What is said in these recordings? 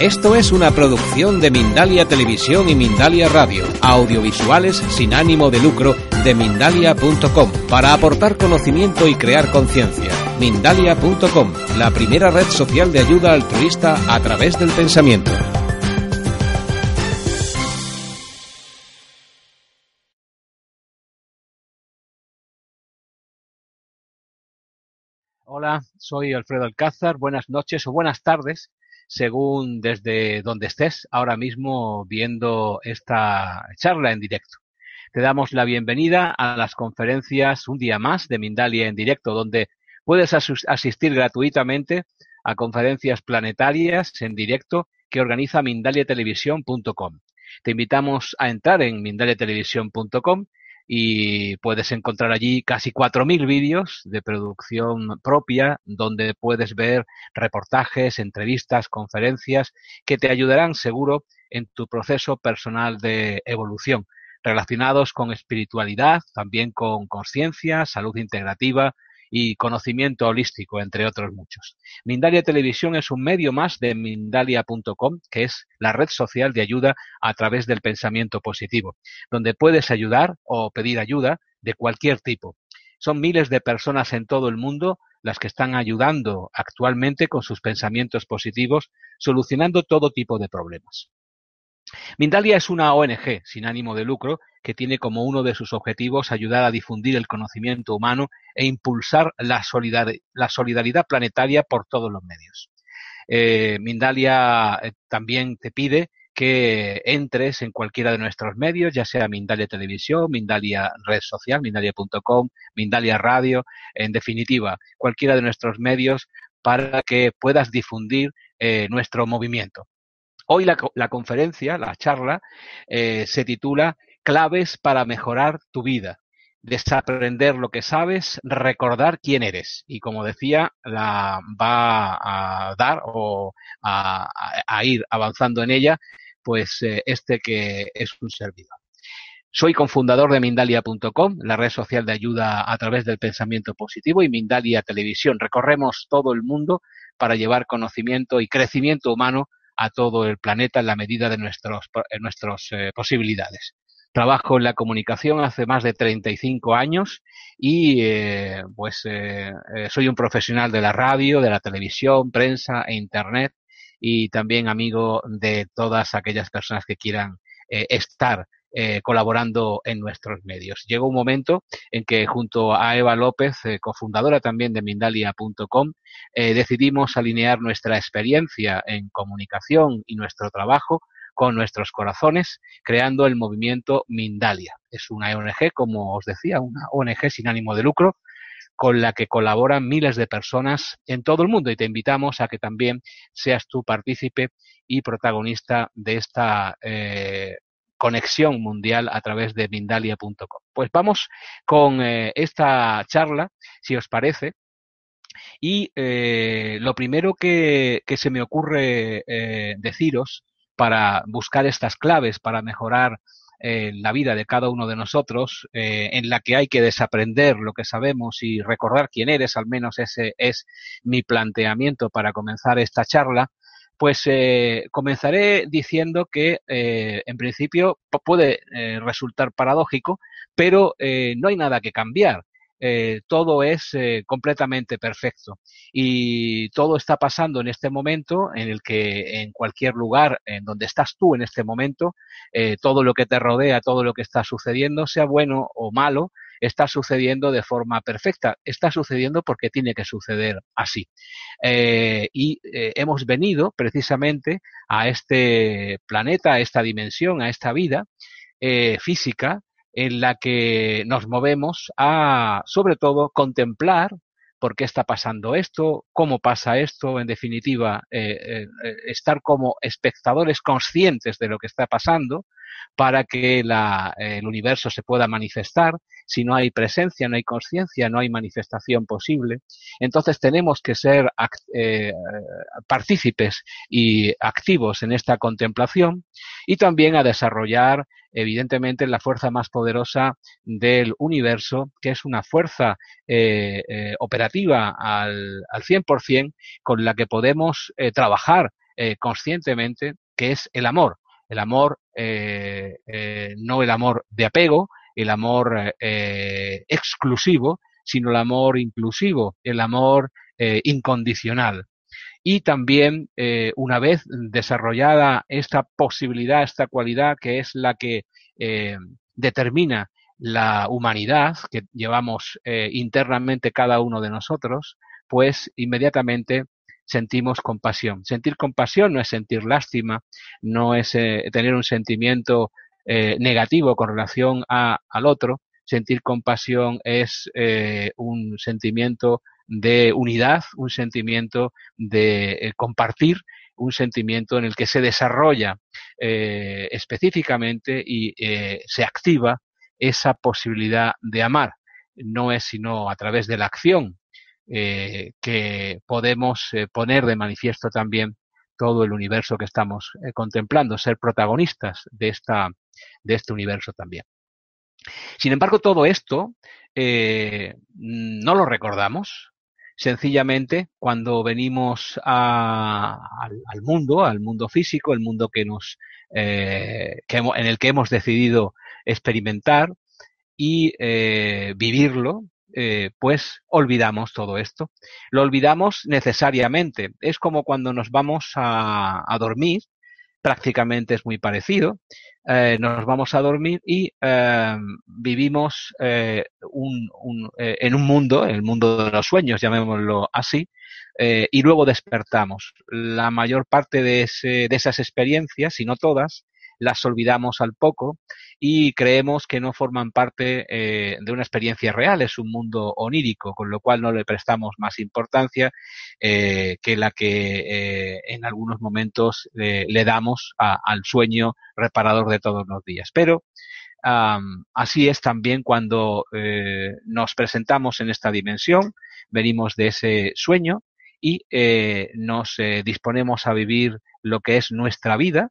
Esto es una producción de Mindalia Televisión y Mindalia Radio, audiovisuales sin ánimo de lucro de mindalia.com, para aportar conocimiento y crear conciencia. Mindalia.com, la primera red social de ayuda altruista a través del pensamiento. Hola, soy Alfredo Alcázar. Buenas noches o buenas tardes según desde donde estés ahora mismo viendo esta charla en directo. Te damos la bienvenida a las conferencias un día más de Mindalia en directo, donde puedes asistir gratuitamente a conferencias planetarias en directo que organiza mindaliatelevisión.com. Te invitamos a entrar en mindaliatelevisión.com y puedes encontrar allí casi 4.000 vídeos de producción propia donde puedes ver reportajes, entrevistas, conferencias que te ayudarán seguro en tu proceso personal de evolución relacionados con espiritualidad, también con conciencia, salud integrativa, y conocimiento holístico, entre otros muchos. Mindalia Televisión es un medio más de Mindalia.com, que es la red social de ayuda a través del pensamiento positivo, donde puedes ayudar o pedir ayuda de cualquier tipo. Son miles de personas en todo el mundo las que están ayudando actualmente con sus pensamientos positivos, solucionando todo tipo de problemas. Mindalia es una ONG sin ánimo de lucro que tiene como uno de sus objetivos ayudar a difundir el conocimiento humano e impulsar la, solidaridad planetaria por todos los medios. Eh, Mindalia eh, también te pide que entres en cualquiera de nuestros medios, ya sea Mindalia Televisión, Mindalia Red Social, Mindalia.com, Mindalia Radio, en definitiva, cualquiera de nuestros medios para que puedas difundir eh, nuestro movimiento. Hoy la, conferencia, la charla, eh, se titula Claves para mejorar tu vida. Desaprender lo que sabes, recordar quién eres. Y como decía, la va a dar o a, ir avanzando en ella, pues eh, este que es un servidor. Soy cofundador de Mindalia.com, la red social de ayuda a través del pensamiento positivo y Mindalia Televisión. Recorremos todo el mundo para llevar conocimiento y crecimiento humano a todo el planeta en la medida de nuestros, nuestras eh, posibilidades. Trabajo en la comunicación hace más de 35 años y eh, pues eh, soy un profesional de la radio, de la televisión, prensa e internet y también amigo de todas aquellas personas que quieran estar eh, colaborando en nuestros medios. Llegó un momento en que junto a Eva López, eh, cofundadora también de Mindalia.com, eh, decidimos alinear nuestra experiencia en comunicación y nuestro trabajo con nuestros corazones, creando el movimiento Mindalia. Es una ONG, como os decía, una ONG sin ánimo de lucro, con la que colaboran miles de personas en todo el mundo y te invitamos a que también seas tú partícipe y protagonista de esta eh, conexión mundial a través de Mindalia.com. Pues vamos con eh, esta charla, si os parece. Y eh, lo primero que, se me ocurre eh, deciros para buscar estas claves, para mejorar la vida de cada uno de nosotros, en la que hay que desaprender lo que sabemos y recordar quién eres, al menos ese es mi planteamiento para comenzar esta charla, pues eh, comenzaré diciendo que eh, en principio puede eh, resultar paradójico, pero no hay nada que cambiar. Todo es completamente perfecto y todo está pasando en este momento en el que en cualquier lugar en donde estás tú en este momento, todo lo que te rodea, todo lo que está sucediendo, sea bueno o malo, está sucediendo de forma perfecta. Está sucediendo porque tiene que suceder así. Eh, y eh, hemos venido precisamente a este planeta, a esta dimensión, a esta vida eh, física en la que nos movemos a, sobre todo, contemplar por qué está pasando esto, cómo pasa esto, en definitiva, eh, estar como espectadores conscientes de lo que está pasando para que el universo se pueda manifestar. Si no hay presencia, no hay conciencia, no hay manifestación posible. Entonces tenemos que ser eh, partícipes y activos en esta contemplación y también a desarrollar evidentemente la fuerza más poderosa del universo, que es una fuerza eh, eh, operativa al, al 100% con la que podemos trabajar conscientemente, que es el amor el amor, no el amor de apego, el amor eh, exclusivo, sino el amor inclusivo, el amor incondicional. Y también, una vez desarrollada esta posibilidad, esta cualidad que es la que determina la humanidad que llevamos internamente cada uno de nosotros, pues inmediatamente sentimos compasión. Sentir compasión no es sentir lástima, no es eh, tener un sentimiento eh, negativo con relación a, al otro. Sentir compasión es eh, un sentimiento de unidad, un sentimiento de compartir, un sentimiento en el que se desarrolla específicamente y se activa esa posibilidad de amar. No es sino a través de la acción eh, que podemos eh, poner de manifiesto también todo el universo que estamos eh, contemplando, ser protagonistas de, esta, de este universo también. Sin embargo, todo esto no lo recordamos. Sencillamente, cuando venimos al, mundo, al mundo físico, el mundo que nos, que en el que hemos decidido experimentar y vivirlo, eh, pues olvidamos todo esto. Lo olvidamos necesariamente. Es como cuando nos vamos a, dormir, prácticamente es muy parecido. Eh, nos vamos a dormir y eh, vivimos un, en un mundo, el mundo de los sueños, llamémoslo así, y luego despertamos. La mayor parte de, de esas experiencias, si no todas, las olvidamos al poco y creemos que no forman parte eh, de una experiencia real, es un mundo onírico, con lo cual no le prestamos más importancia eh, que la que eh, en algunos momentos le damos al sueño reparador de todos los días. Pero así es también cuando nos presentamos en esta dimensión, venimos de ese sueño y nos disponemos a vivir lo que es nuestra vida,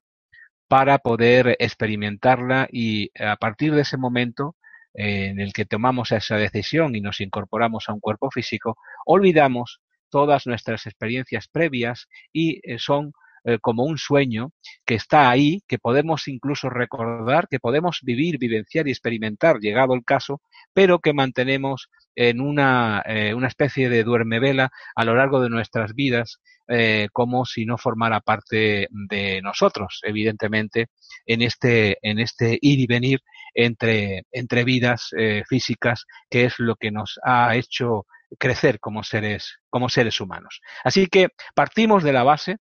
para poder experimentarla y a partir de ese momento eh, en el que tomamos esa decisión y nos incorporamos a un cuerpo físico, olvidamos todas nuestras experiencias previas y eh, son eh, como un sueño que está ahí, que podemos incluso recordar, que podemos vivir, vivenciar y experimentar, llegado el caso, pero que mantenemos en una, una especie de duerme vela a lo largo de nuestras vidas eh, como si no formara parte de nosotros, evidentemente, en este, en este ir y venir entre, entre vidas eh, físicas, que es lo que nos ha hecho crecer como seres, como seres humanos. Así que partimos de la base,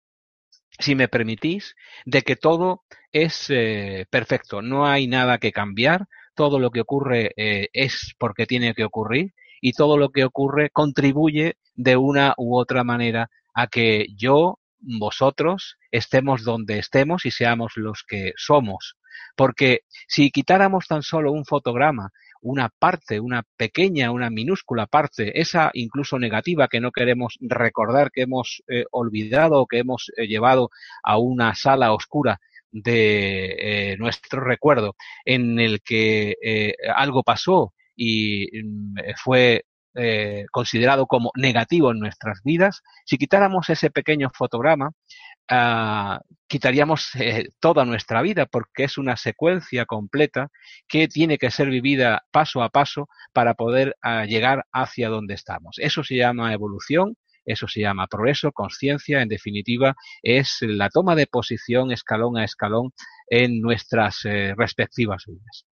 si me permitís, de que todo es eh, perfecto, no hay nada que cambiar, todo lo que ocurre es porque tiene que ocurrir y todo lo que ocurre contribuye de una u otra manera a que yo, vosotros, estemos donde estemos y seamos los que somos. Porque si quitáramos tan solo un fotograma, una parte, una pequeña, una minúscula parte, esa incluso negativa que no queremos recordar, que hemos eh, olvidado o que hemos eh, llevado a una sala oscura de eh, nuestro recuerdo, en el que algo pasó y mm, fue eh, considerado como negativo en nuestras vidas, si quitáramos ese pequeño fotograma, ah, quitaríamos eh, toda nuestra vida porque es una secuencia completa que tiene que ser vivida paso a paso para poder ah, llegar hacia donde estamos. Eso se llama evolución, eso se llama progreso, conciencia, en definitiva, es la toma de posición escalón a escalón en nuestras eh, respectivas vidas.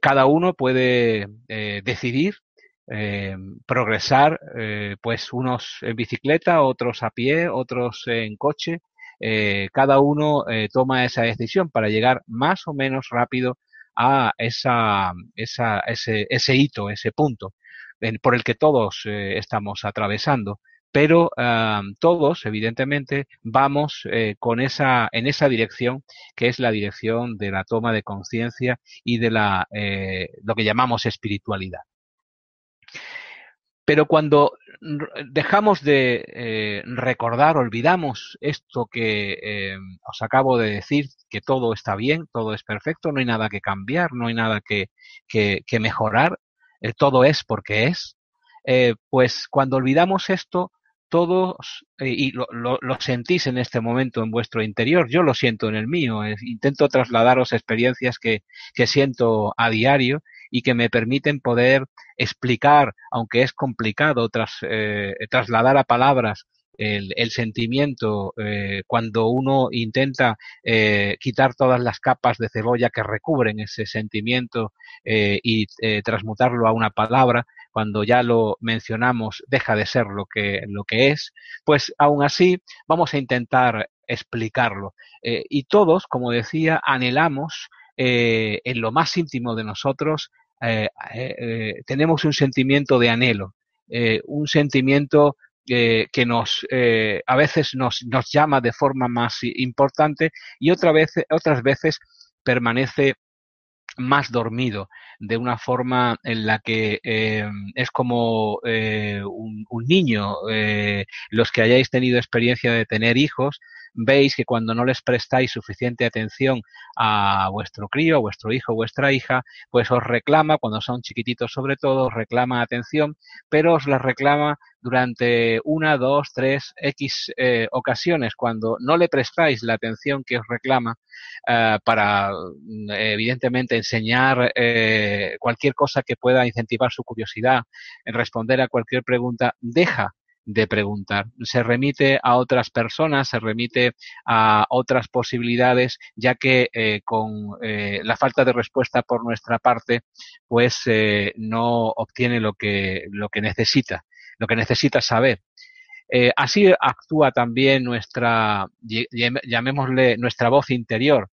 cada uno puede decidir eh, progresar, eh, pues unos en bicicleta, otros a pie, otros en coche. Eh, cada uno toma esa decisión para llegar más o menos rápido a esa, esa, ese, ese hito, ese punto. por el que todos estamos atravesando pero todos, evidentemente, vamos eh, con esa, en esa dirección, que es la dirección de la toma de conciencia y de la, eh, lo que llamamos espiritualidad. Pero cuando dejamos de eh, recordar, olvidamos esto que os acabo de decir, que todo está bien, todo es perfecto, no hay nada que cambiar, no hay nada que, mejorar, todo es porque es, pues cuando olvidamos esto, todos, eh, y lo, sentís en este momento en vuestro interior, yo lo siento en el mío, intento trasladaros experiencias que siento a diario y que me permiten poder explicar, aunque es complicado, tras, eh, trasladar a palabras el, sentimiento eh, cuando uno intenta eh, quitar todas las capas de cebolla que recubren ese sentimiento y transmutarlo a una palabra, cuando ya lo mencionamos deja de ser lo que, lo que es, pues aún así vamos a intentar explicarlo. Y todos, como decía, anhelamos en lo más íntimo de nosotros, eh, tenemos un sentimiento de anhelo, un sentimiento que nos a veces nos, llama de forma más importante y otra vez, otras veces permanece más dormido, de una forma en la que eh, es como eh, un, niño. Eh, los que hayáis tenido experiencia de tener hijos, veis que cuando no les prestáis suficiente atención a vuestro crío, vuestro hijo, vuestra hija, pues os reclama, cuando son chiquititos sobre todo, os reclama atención, pero os la reclama durante una, dos, tres, X eh, ocasiones, cuando no le prestáis la atención que os reclama eh, para, mm, evidentemente, enseñar eh, cualquier cosa que pueda incentivar su curiosidad, en responder a cualquier pregunta, deja de preguntar. Se remite a otras personas, se remite a otras posibilidades, ya que eh, con eh, la falta de respuesta por nuestra parte, pues eh, no obtiene lo que, lo que necesita, lo que necesita saber. Eh, así actúa también nuestra, llamémosle, nuestra voz interior.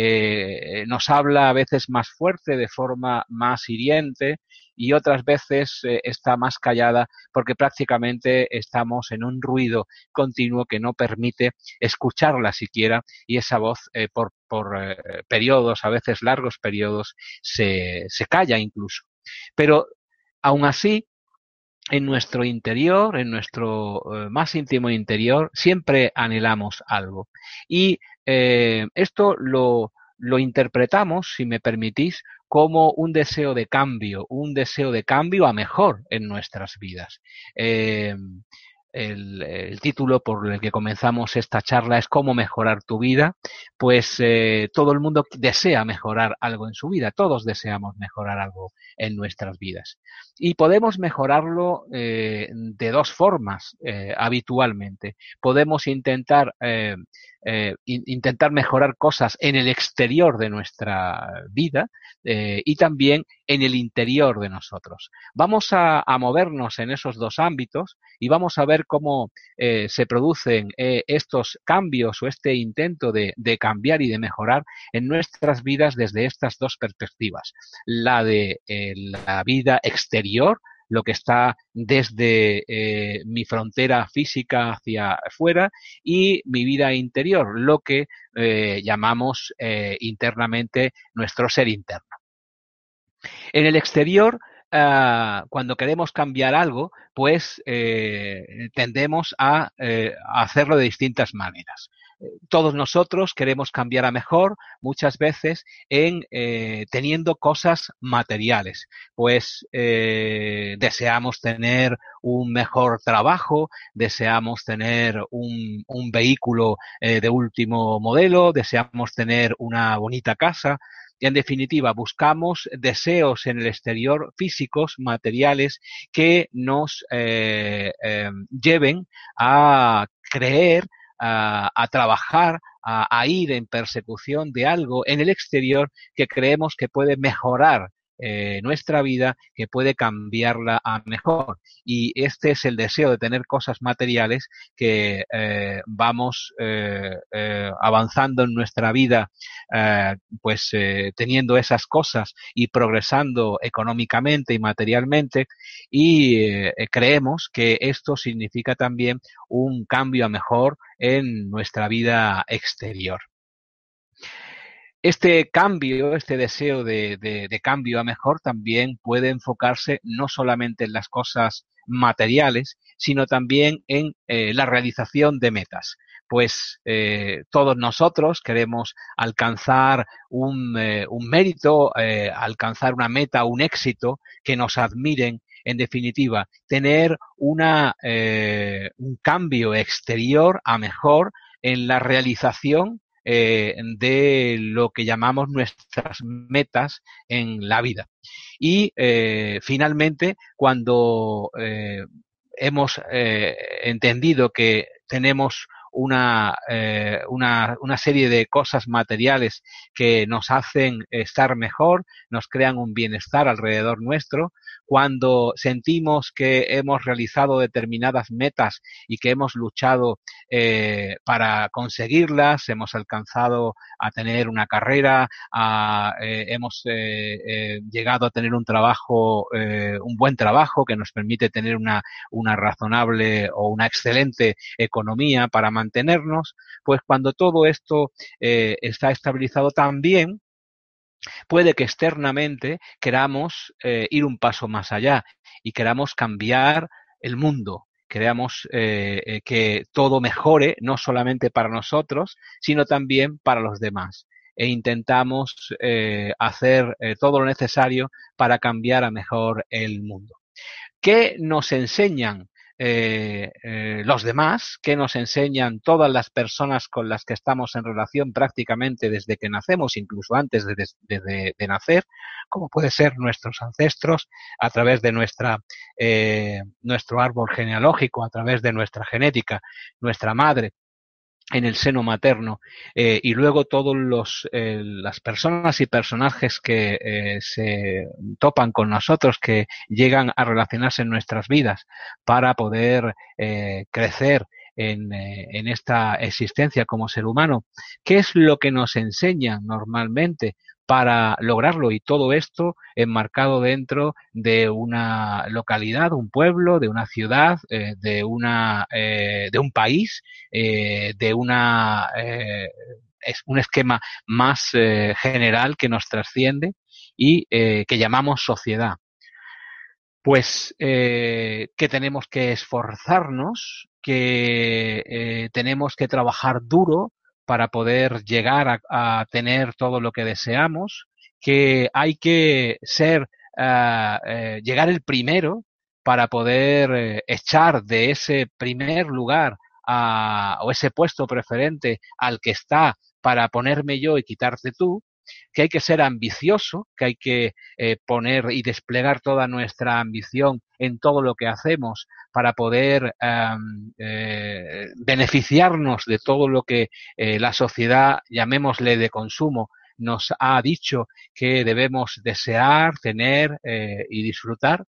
Eh, nos habla a veces más fuerte, de forma más hiriente, y otras veces eh, está más callada porque prácticamente estamos en un ruido continuo que no permite escucharla siquiera y esa voz eh, por, por periodos, a veces largos periodos, se, se calla incluso. Pero aún así, en nuestro interior, en nuestro más íntimo interior, siempre anhelamos algo. Y eh, esto lo, lo interpretamos, si me permitís, como un deseo de cambio, un deseo de cambio a mejor en nuestras vidas. Eh, el, título por el que comenzamos esta charla es cómo mejorar tu vida, pues eh, todo el mundo desea mejorar algo en su vida, todos deseamos mejorar algo en nuestras vidas. Y podemos mejorarlo eh, de dos formas eh, habitualmente. Podemos intentar intentar mejorar cosas en el exterior de nuestra vida y también en el interior de nosotros. Vamos a, movernos en esos dos ámbitos y vamos a ver cómo eh, se producen eh, estos cambios o este intento de, cambiar y de mejorar en nuestras vidas desde estas dos perspectivas. La de eh, la vida exterior, lo que está desde mi frontera física hacia afuera y mi vida interior, lo que llamamos internamente nuestro ser interno. En el exterior, Uh, cuando queremos cambiar algo, pues eh, tendemos a, eh, a, hacerlo de distintas maneras todos nosotros queremos cambiar a mejor muchas veces en eh, teniendo cosas materiales. Pues deseamos tener un mejor trabajo, deseamos tener un, vehículo eh, de último modelo, deseamos tener una bonita casa, en definitiva buscamos deseos en el exterior físicos, materiales, que nos eh, eh, lleven a creer a, trabajar, a, ir en persecución de algo en el exterior que creemos que puede mejorar eh, nuestra vida que puede cambiarla a mejor. Y este es el deseo de tener cosas materiales que eh, vamos eh, avanzando en nuestra vida, pues teniendo esas cosas y progresando económicamente y materialmente. Y creemos que esto significa también un cambio a mejor en nuestra vida exterior. Este cambio, este deseo de, cambio a mejor también puede enfocarse no solamente en las cosas materiales, sino también en eh, la realización de metas. Pues eh, todos nosotros queremos alcanzar un, eh, mérito, alcanzar una meta, un éxito, que nos admiren, en definitiva, tener una, un cambio exterior a mejor en la realización eh, de lo que llamamos nuestras metas en la vida. Y eh, finalmente, cuando eh, hemos entendido que tenemos una, una, una, serie de cosas materiales que nos hacen estar mejor, nos crean un bienestar alrededor nuestro, cuando sentimos que hemos realizado determinadas metas y que hemos luchado eh, para conseguirlas, hemos alcanzado a tener una carrera, eh, hemos eh, llegado a tener un trabajo, un buen trabajo que nos permite tener una, una razonable o una excelente economía para mantenernos, pues cuando todo esto está estabilizado también, puede que externamente queramos eh, ir un paso más allá y queramos cambiar el mundo, queramos eh, eh, que todo mejore, no solamente para nosotros, sino también para los demás. E intentamos hacer todo lo necesario para cambiar a mejor el mundo. ¿Qué nos enseñan eh, eh, los demás, que nos enseñan todas las personas con las que estamos en relación prácticamente desde que nacemos, incluso antes de, nacer, como puede ser nuestros ancestros, a través de nuestra, eh, nuestro árbol genealógico, a través de nuestra genética, nuestra madre, en el seno materno eh, y luego todos los eh, las personas y personajes que eh, se topan con nosotros que llegan a relacionarse en nuestras vidas para poder crecer en, en, esta existencia como ser humano qué es lo que nos enseñan normalmente para lograrlo y todo esto enmarcado dentro de una localidad, un pueblo, de una ciudad, eh, de una eh, de un país, eh, de una es un esquema más general que nos trasciende y que llamamos sociedad. Pues que tenemos que esforzarnos, que tenemos que trabajar duro para poder llegar a, tener todo lo que deseamos, que hay que ser, ah, eh, llegar el primero para poder eh, echar de ese primer lugar o ese puesto preferente al que está para ponerme yo y quitarte tú, que hay que ser ambicioso, que hay que eh, poner y desplegar toda nuestra ambición en todo lo que hacemos para poder eh, beneficiarnos de todo lo que eh, la sociedad, llamémosle de consumo, nos ha dicho que debemos desear, tener y disfrutar.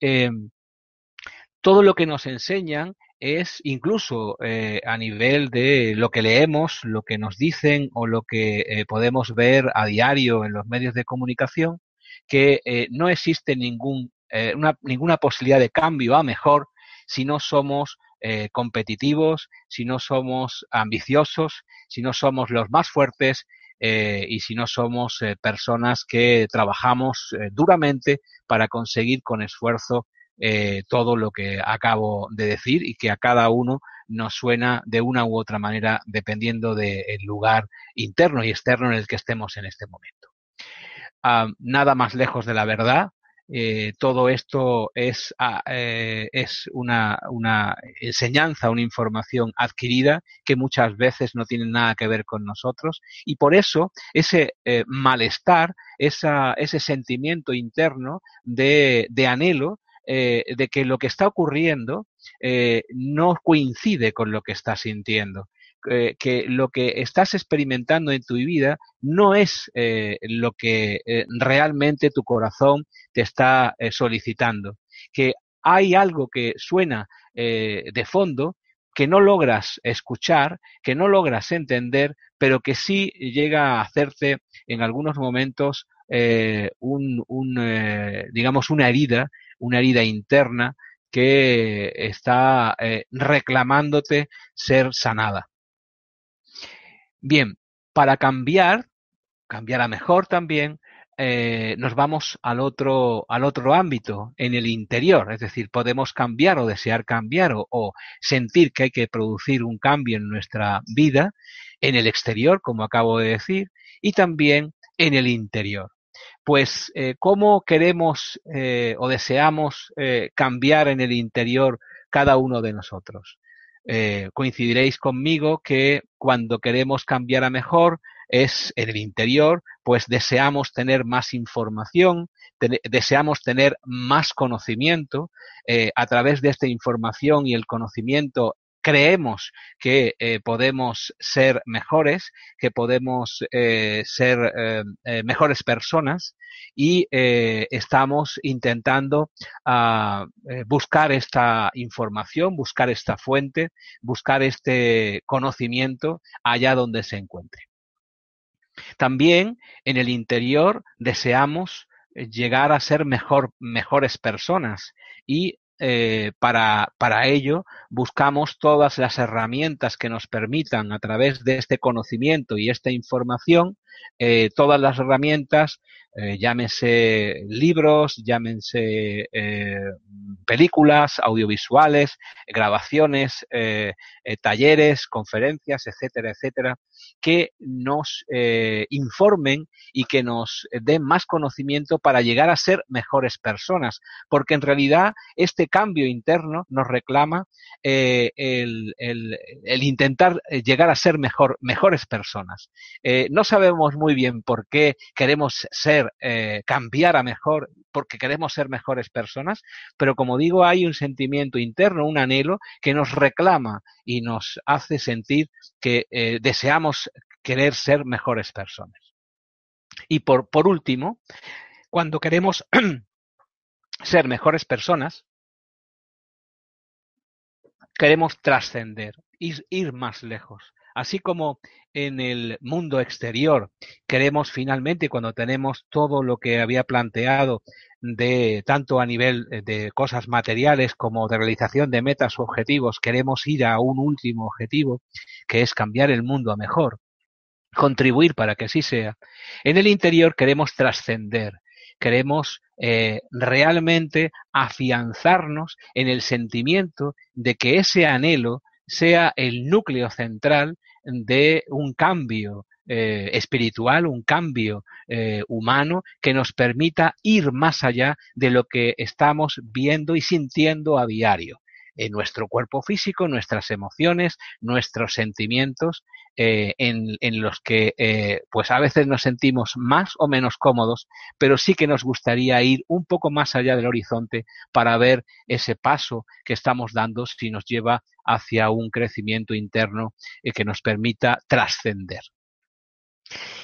Em, todo lo que nos enseñan es incluso eh, a nivel de lo que leemos, lo que nos dicen o lo que eh, podemos ver a diario en los medios de comunicación, que eh, no existe ningún, una, ninguna posibilidad de cambio a mejor si no somos competitivos, si no somos ambiciosos, si no somos los más fuertes y si no somos personas que trabajamos duramente para conseguir con esfuerzo eh, todo lo que acabo de decir y que a cada uno nos suena de una u otra manera dependiendo del lugar interno y externo en el que estemos en este momento. Ah, nada más lejos de la verdad. Eh, todo esto es, ah, eh, es una, una, enseñanza, una información adquirida que muchas veces no tiene nada que ver con nosotros y por eso ese malestar, ese sentimiento interno de, de anhelo eh, de que lo que está ocurriendo eh, no coincide con lo que está sintiendo. eh, que lo que estás experimentando en tu vida no es lo que realmente tu corazón te está solicitando, que hay algo que suena de fondo que no logras escuchar, que no logras entender, pero que sí llega a hacerte en algunos momentos un, un digamos, una herida, una herida interna que está reclamándote ser sanada. Bien, para cambiar, cambiar a mejor también, eh, nos vamos al otro, al otro ámbito, en el interior, es decir, podemos cambiar o desear cambiar o, sentir que hay que producir un cambio en nuestra vida, en el exterior, como acabo de decir, y también en el interior. Pues, eh, ¿cómo queremos eh, o deseamos cambiar en el interior cada uno de nosotros? Eh, coincidiréis conmigo que cuando queremos cambiar a mejor es en el interior, pues deseamos tener más información, deseamos tener más conocimiento. Eh, a través de esta información y el conocimiento creemos que eh, podemos ser mejores, que podemos eh, ser eh, mejores personas y estamos intentando ah, buscar esta información, buscar esta fuente, buscar este conocimiento allá donde se encuentre. También en el interior deseamos llegar a ser mejor, mejores personas y eh, para, para ello buscamos todas las herramientas que nos permitan a través de este conocimiento y esta información, eh, todas las herramientas eh, llámense libros, llámense eh, películas, audiovisuales, grabaciones, eh, talleres, conferencias, etcétera, etcétera, que nos informen y que nos den más conocimiento para llegar a ser mejores personas, porque en realidad este cambio interno nos reclama el, intentar llegar a ser mejor, mejores personas. no sabemos muy bien por qué queremos ser eh, cambiar a mejor porque queremos ser mejores personas, pero como digo, hay un sentimiento interno, un anhelo que nos reclama y nos hace sentir que eh, deseamos querer ser mejores personas. Y por, por último, cuando queremos ser mejores personas, queremos trascender, ir más lejos. Así como en el mundo exterior queremos finalmente, cuando tenemos todo lo que había planteado de tanto a nivel eh, de cosas materiales como de realización de metas o objetivos, queremos ir a un último objetivo, que es cambiar el mundo a mejor, contribuir para que así sea. En el interior queremos trascender, queremos eh, realmente afianzarnos en el sentimiento de que ese anhelo sea el núcleo central de un cambio eh, espiritual, un cambio eh, humano que nos permita ir más allá de lo que estamos viendo y sintiendo a diario en nuestro cuerpo físico, nuestras emociones, nuestros sentimientos, eh, en, en, los que eh, pues a veces nos sentimos más o menos cómodos, pero sí que nos gustaría ir un poco más allá del horizonte para ver ese paso que estamos dando si nos lleva hacia un crecimiento interno eh, que nos permita trascender.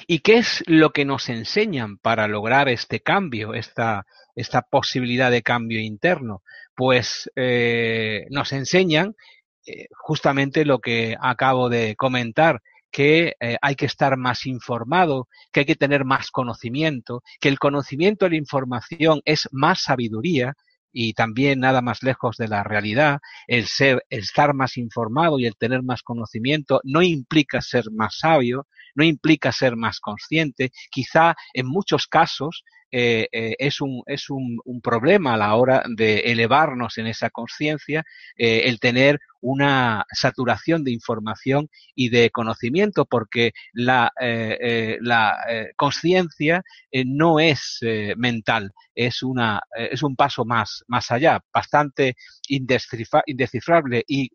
¿Y qué es lo que nos enseñan para lograr este cambio, esta, esta posibilidad de cambio interno? Pues eh, nos enseñan eh, justamente lo que acabo de comentar, que eh, hay que estar más informado, que hay que tener más conocimiento, que el conocimiento de la información es más sabiduría y también nada más lejos de la realidad, el ser, el estar más informado y el tener más conocimiento no implica ser más sabio, no implica ser más consciente, quizá en muchos casos eh, eh, es, un, es un, un, problema a la hora de elevarnos en esa conciencia, eh, el tener una saturación de información y de conocimiento, porque la, la conciencia no es mental, es, una, es un paso más, más allá, bastante indescifrable y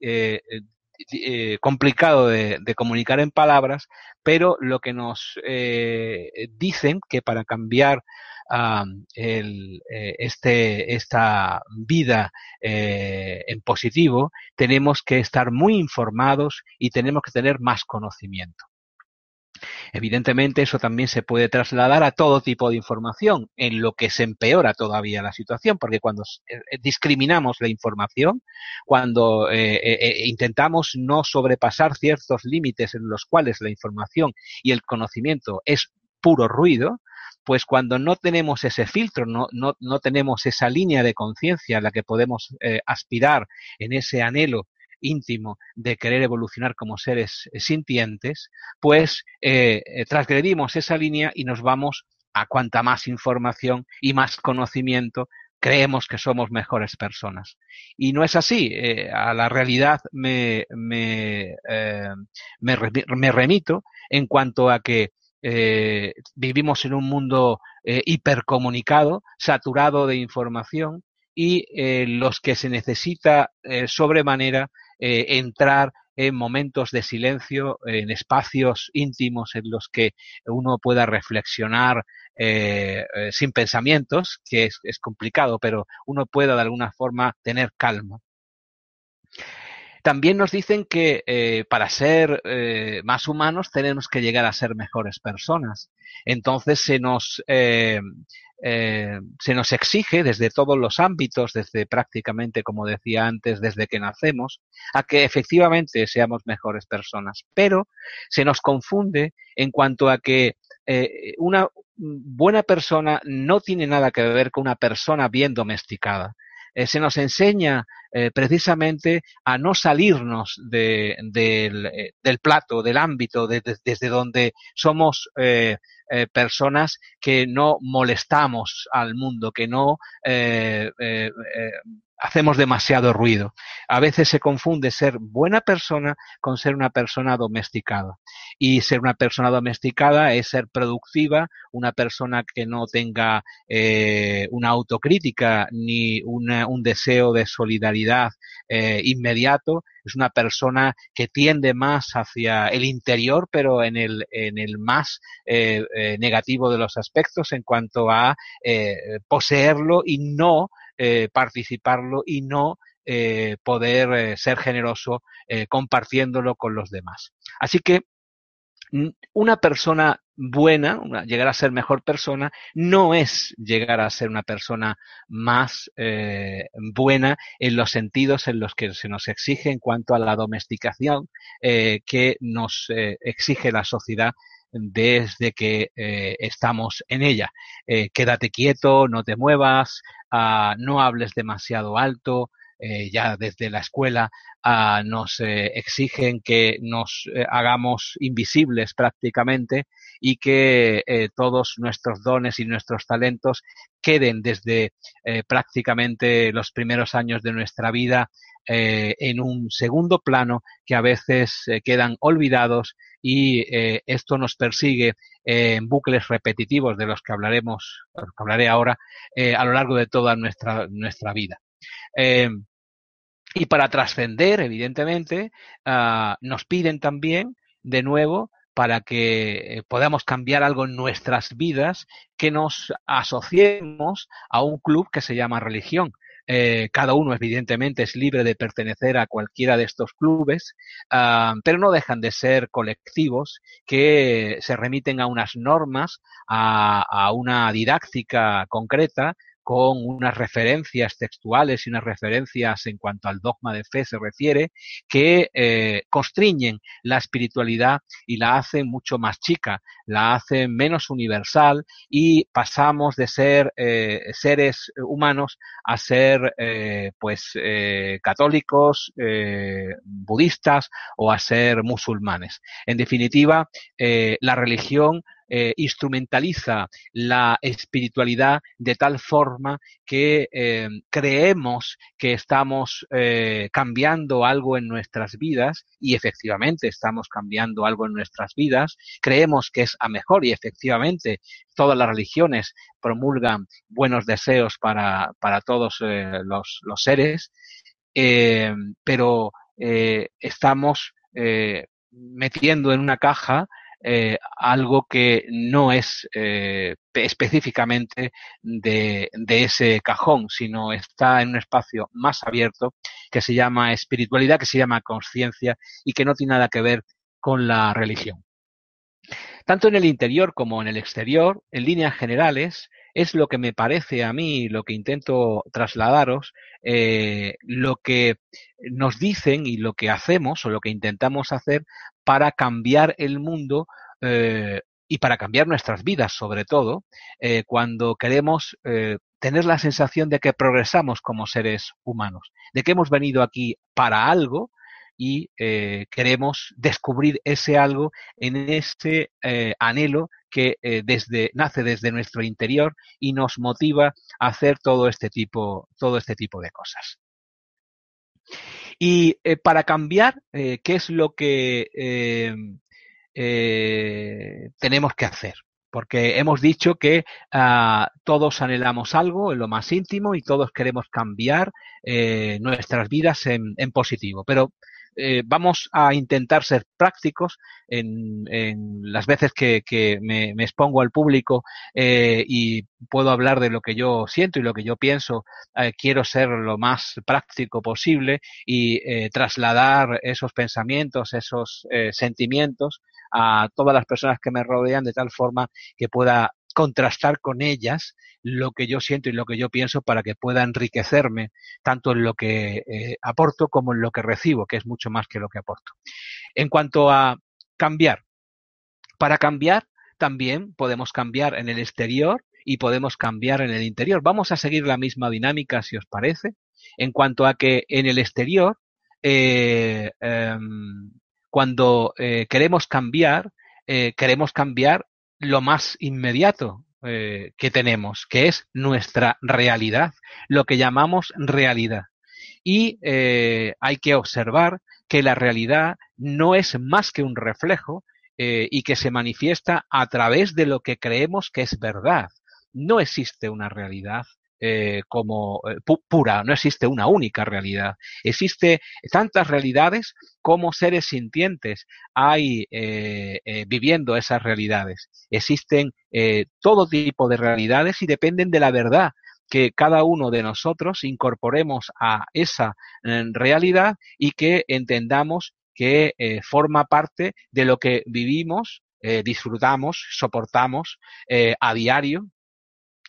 eh, complicado de, comunicar en palabras, pero lo que nos eh, dicen que para cambiar este, esta vida en positivo, tenemos que estar muy informados y tenemos que tener más conocimiento. Evidentemente, eso también se puede trasladar a todo tipo de información, en lo que se empeora todavía la situación, porque cuando eh, discriminamos la información, cuando eh, eh, intentamos no sobrepasar ciertos límites en los cuales la información y el conocimiento es puro ruido, pues cuando no tenemos ese filtro, no, no, no tenemos esa línea de conciencia a la que podemos aspirar en ese anhelo íntimo de querer evolucionar como seres eh, sintientes, pues eh, eh, transgredimos esa línea y nos vamos a cuanta más información y más conocimiento creemos que somos mejores personas. Y no es así. a la realidad me, me, me, remito en cuanto a que vivimos en un mundo hipercomunicado, saturado de información, y los que se necesita sobremanera eh, entrar en momentos de silencio, en espacios íntimos en los que uno pueda reflexionar eh, eh, sin pensamientos, que es, complicado, pero uno pueda de alguna forma tener calma. También nos dicen que para ser más humanos tenemos que llegar a ser mejores personas. Entonces se nos se nos exige desde todos los ámbitos, desde prácticamente, como decía antes, desde que nacemos, a que efectivamente seamos mejores personas. Pero se nos confunde en cuanto a que eh, una buena persona no tiene nada que ver con una persona bien domesticada. Eh, se nos enseña precisamente a no salirnos del, plato, del ámbito, desde donde somos eh, personas que no molestamos al mundo, que no eh, eh, hacemos demasiado ruido. A veces se confunde ser buena persona con ser una persona domesticada. Y ser una persona domesticada es ser productiva, una persona que no tenga eh, una autocrítica ni un deseo de solidaridad eh, inmediato. Es una persona que tiende más hacia el interior, pero en el, en el más eh, negativo de los aspectos en cuanto a poseerlo y no eh, participarlo y no eh, poder eh, ser generoso compartiéndolo con los demás. Así que una persona buena, llegar a ser mejor persona, no es llegar a ser una persona más buena en los sentidos en los que se nos exige en cuanto a la domesticación que nos exige la sociedad desde que eh, estamos en ella. Eh, quédate quieto, no te muevas, ah, no hables demasiado alto. Eh, ya desde la escuela ah, nos exigen que nos hagamos invisibles prácticamente y que todos nuestros dones y nuestros talentos queden desde prácticamente los primeros años de nuestra vida en un segundo plano que a veces quedan olvidados y eh, esto nos persigue en bucles repetitivos de los que hablaremos, que hablaré ahora, eh, a lo largo de toda nuestra, nuestra vida. Eh, y para trascender, evidentemente, ah, nos piden también, de nuevo, para que podamos cambiar algo en nuestras vidas, que nos asociemos a un club que se llama religión. Eh, cada uno, evidentemente, es libre de pertenecer a cualquiera de estos clubes, ah, pero no dejan de ser colectivos que se remiten a unas normas, a una didáctica concreta, con unas referencias textuales y unas referencias en cuanto al dogma de fe se refiere, que eh, constriñen la espiritualidad y la hacen mucho más chica, la hacen menos universal y pasamos de ser eh, seres humanos a ser eh, pues católicos, budistas o a ser musulmanes. En definitiva, la religión eh, instrumentaliza la espiritualidad de tal forma que eh, creemos que estamos eh, cambiando algo en nuestras vidas y efectivamente estamos cambiando algo en nuestras vidas, creemos que es a mejor y efectivamente todas las religiones promulgan buenos deseos para, para todos los, los, seres, pero estamos metiendo en una caja eh, algo que no es eh, específicamente de, de, ese cajón, sino está en un espacio más abierto que se llama espiritualidad, que se llama conciencia y que no tiene nada que ver con la religión. Tanto en el interior como en el exterior, en líneas generales, es lo que me parece a mí, lo que intento trasladaros, eh, lo que nos dicen y lo que hacemos o lo que intentamos hacer para cambiar el mundo eh, y para cambiar nuestras vidas, sobre todo, eh, cuando queremos tener la sensación de que progresamos como seres humanos, de que hemos venido aquí para algo y queremos descubrir ese algo en ese anhelo que eh, nace desde nuestro interior y nos motiva a hacer todo este tipo, todo este tipo de cosas. Y eh, para cambiar, eh, ¿qué es lo que tenemos que hacer? Porque hemos dicho que uh, todos anhelamos algo en lo más íntimo y todos queremos cambiar nuestras vidas en, en positivo. Pero eh, vamos a intentar ser prácticos en, las veces que, me, expongo al público eh, y puedo hablar de lo que yo siento y lo que yo pienso. Eh, quiero ser lo más práctico posible y trasladar esos pensamientos, esos sentimientos a todas las personas que me rodean de tal forma que pueda contrastar con ellas lo que yo siento y lo que yo pienso para que pueda enriquecerme tanto en lo que eh, aporto como en lo que recibo, que es mucho más que lo que aporto. En cuanto a cambiar, para cambiar también podemos cambiar en el exterior y podemos cambiar en el interior. Vamos a seguir la misma dinámica, si os parece, en cuanto a que en el exterior, eh, eh, cuando eh, queremos cambiar, queremos cambiar lo más inmediato eh, que tenemos, que es nuestra realidad, lo que llamamos realidad. Y eh, hay que observar que la realidad no es más que un reflejo eh, y que se manifiesta a través de lo que creemos que es verdad. No existe una realidad eh, como eh, pu pura, no existe una única realidad. Existe tantas realidades como seres sintientes hay eh, viviendo esas realidades. Existen todo tipo de realidades y dependen de la verdad que cada uno de nosotros incorporemos a esa realidad y que entendamos que forma parte de lo que vivimos, disfrutamos, soportamos a diario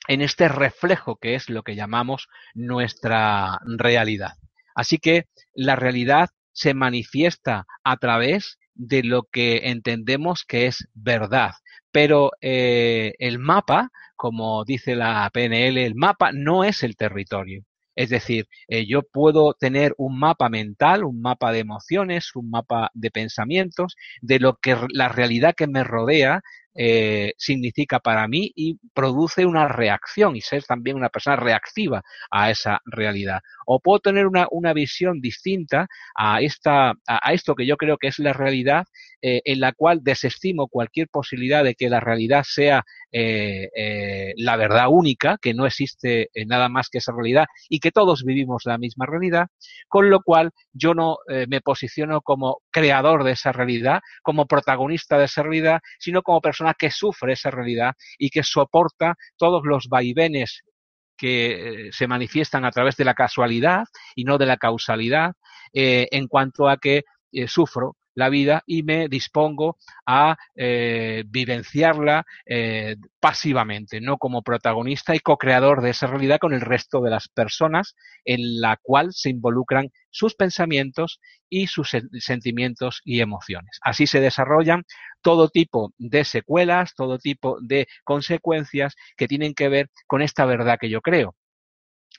en este reflejo que es lo que llamamos nuestra realidad. Así que la realidad se manifiesta a través de lo que entendemos que es verdad. Pero eh, el mapa, como dice la PNL, el mapa no es el territorio. Es decir, eh, yo puedo tener un mapa mental, un mapa de emociones, un mapa de pensamientos, de lo que la realidad que me rodea eh, significa para mí y produce una reacción y ser también una persona reactiva a esa realidad. O puedo tener una, una visión distinta a, esta, a, esto que yo creo que es la realidad, eh, en la cual desestimo cualquier posibilidad de que la realidad sea eh, la verdad única, que no existe nada más que esa realidad y que todos vivimos la misma realidad, con lo cual yo no me posiciono como creador de esa realidad, como protagonista de esa realidad, sino como persona que sufre esa realidad y que soporta todos los vaivenes que eh, se manifiestan a través de la casualidad y no de la causalidad, eh, en cuanto a que eh, sufro la vida y me dispongo a eh, vivenciarla eh, pasivamente, no como protagonista y co-creador de esa realidad con el resto de las personas en la cual se involucran sus pensamientos y sus sentimientos y emociones. Así se desarrollan todo tipo de secuelas, todo tipo de consecuencias que tienen que ver con esta verdad que yo creo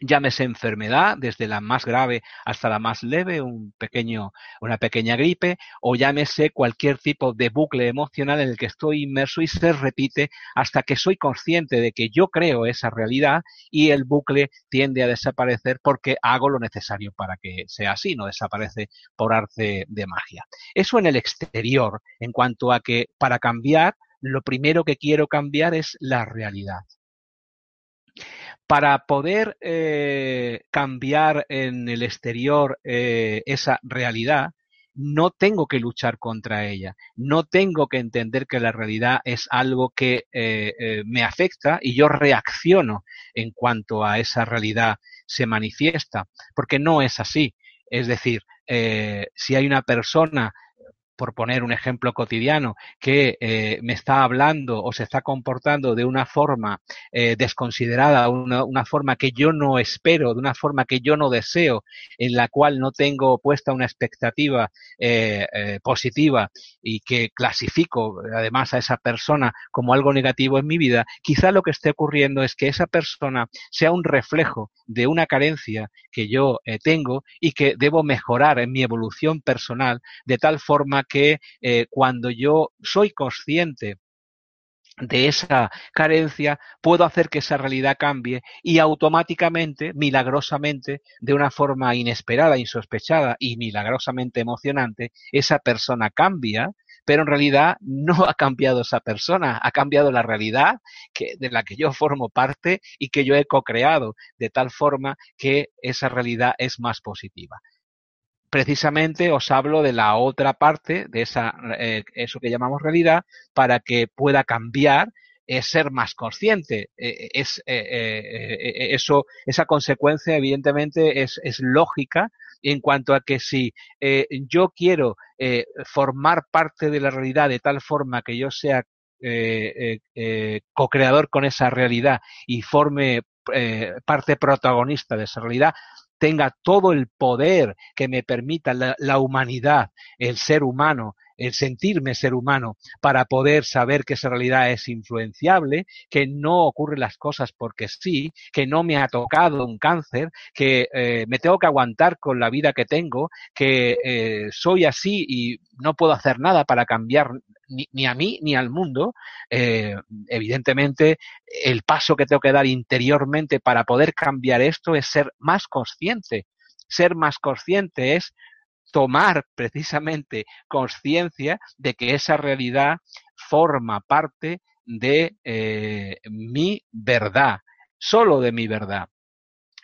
llámese enfermedad, desde la más grave hasta la más leve, un pequeño, una pequeña gripe, o llámese cualquier tipo de bucle emocional en el que estoy inmerso y se repite hasta que soy consciente de que yo creo esa realidad y el bucle tiende a desaparecer porque hago lo necesario para que sea así, no desaparece por arte de magia. Eso en el exterior, en cuanto a que para cambiar, lo primero que quiero cambiar es la realidad para poder eh, cambiar en el exterior eh, esa realidad, no tengo que luchar contra ella, no tengo que entender que la realidad es algo que eh, me afecta y yo reacciono en cuanto a esa realidad se manifiesta, porque no es así. Es decir, si hay una persona por poner un ejemplo cotidiano, que eh, me está hablando o se está comportando de una forma eh, desconsiderada, una, una, forma que yo no espero, de una forma que yo no deseo, en la cual no tengo puesta una expectativa eh, positiva y que clasifico además a esa persona como algo negativo en mi vida, quizá lo que esté ocurriendo es que esa persona sea un reflejo de una carencia que yo tengo y que debo mejorar en mi evolución personal de tal forma que eh, cuando yo soy consciente de esa carencia, puedo hacer que esa realidad cambie y automáticamente, milagrosamente, de una forma inesperada, insospechada y milagrosamente emocionante, esa persona cambia, pero en realidad no ha cambiado esa persona, ha cambiado la realidad que, de la que yo formo parte y que yo he co-creado, de tal forma que esa realidad es más positiva precisamente os hablo de la otra parte de esa, eh, eso que llamamos realidad para que pueda cambiar es ser más consciente. Eh, es eh, eso, esa consecuencia, evidentemente, es, es, lógica en cuanto a que si yo quiero formar parte de la realidad de tal forma que yo sea co-creador con esa realidad y forme parte protagonista de esa realidad, tenga todo el poder que me permita la, la, humanidad, el ser humano, el sentirme ser humano, para poder saber que esa realidad es influenciable, que no ocurren las cosas porque sí, que no me ha tocado un cáncer, que eh, me tengo que aguantar con la vida que tengo, que eh, soy así y no puedo hacer nada para cambiar ni, a mí ni al mundo, eh, evidentemente el paso que tengo que dar interiormente para poder cambiar esto es ser más consciente. Ser más consciente es tomar precisamente conciencia de que esa realidad forma parte de eh, mi verdad, solo de mi verdad.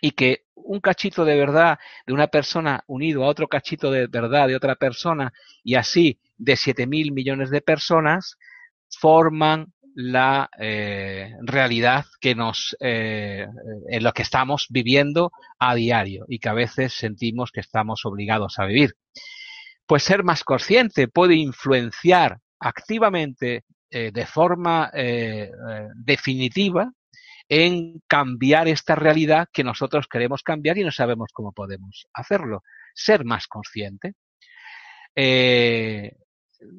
Y que un cachito de verdad de una persona unido a otro cachito de verdad de otra persona y así de siete mil millones de personas forman la eh, realidad que nos eh, en lo que estamos viviendo a diario y que a veces sentimos que estamos obligados a vivir. Pues ser más consciente puede influenciar activamente eh, de forma definitiva en cambiar esta realidad que nosotros queremos cambiar y no sabemos cómo podemos hacerlo. Ser más consciente.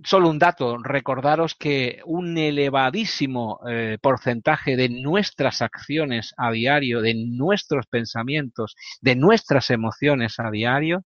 Solo un dato, recordaros que un elevadísimo eh, porcentaje de nuestras acciones a diario, de nuestros pensamientos, de nuestras emociones a diario,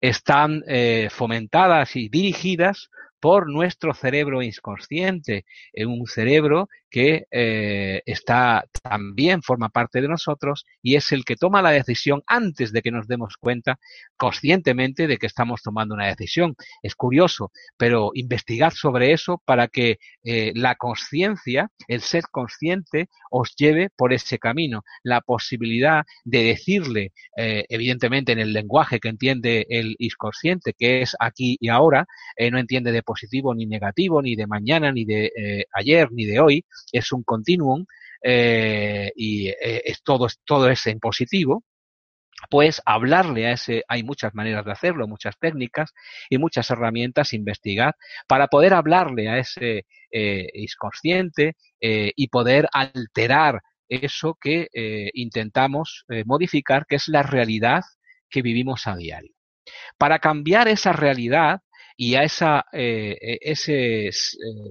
están eh, fomentadas y dirigidas por nuestro cerebro inconsciente, un cerebro que eh, está también forma parte de nosotros y es el que toma la decisión antes de que nos demos cuenta conscientemente de que estamos tomando una decisión. Es curioso, pero investigad sobre eso para que eh, la conciencia, el ser consciente, os lleve por ese camino. La posibilidad de decirle, eh, evidentemente en el lenguaje que entiende el inconsciente, que es aquí y ahora, no entiende de positivo ni negativo, ni de mañana, ni de ayer, ni de hoy, es un continuum eh, y eh, es todo, todo es en positivo, pues hablarle a ese, hay muchas maneras de hacerlo, muchas técnicas y muchas herramientas, investigar, para poder hablarle a ese eh, inconsciente y poder alterar eso que intentamos modificar, que es la realidad que vivimos a diario. Para cambiar esa realidad, y a esa, eh, ese eh,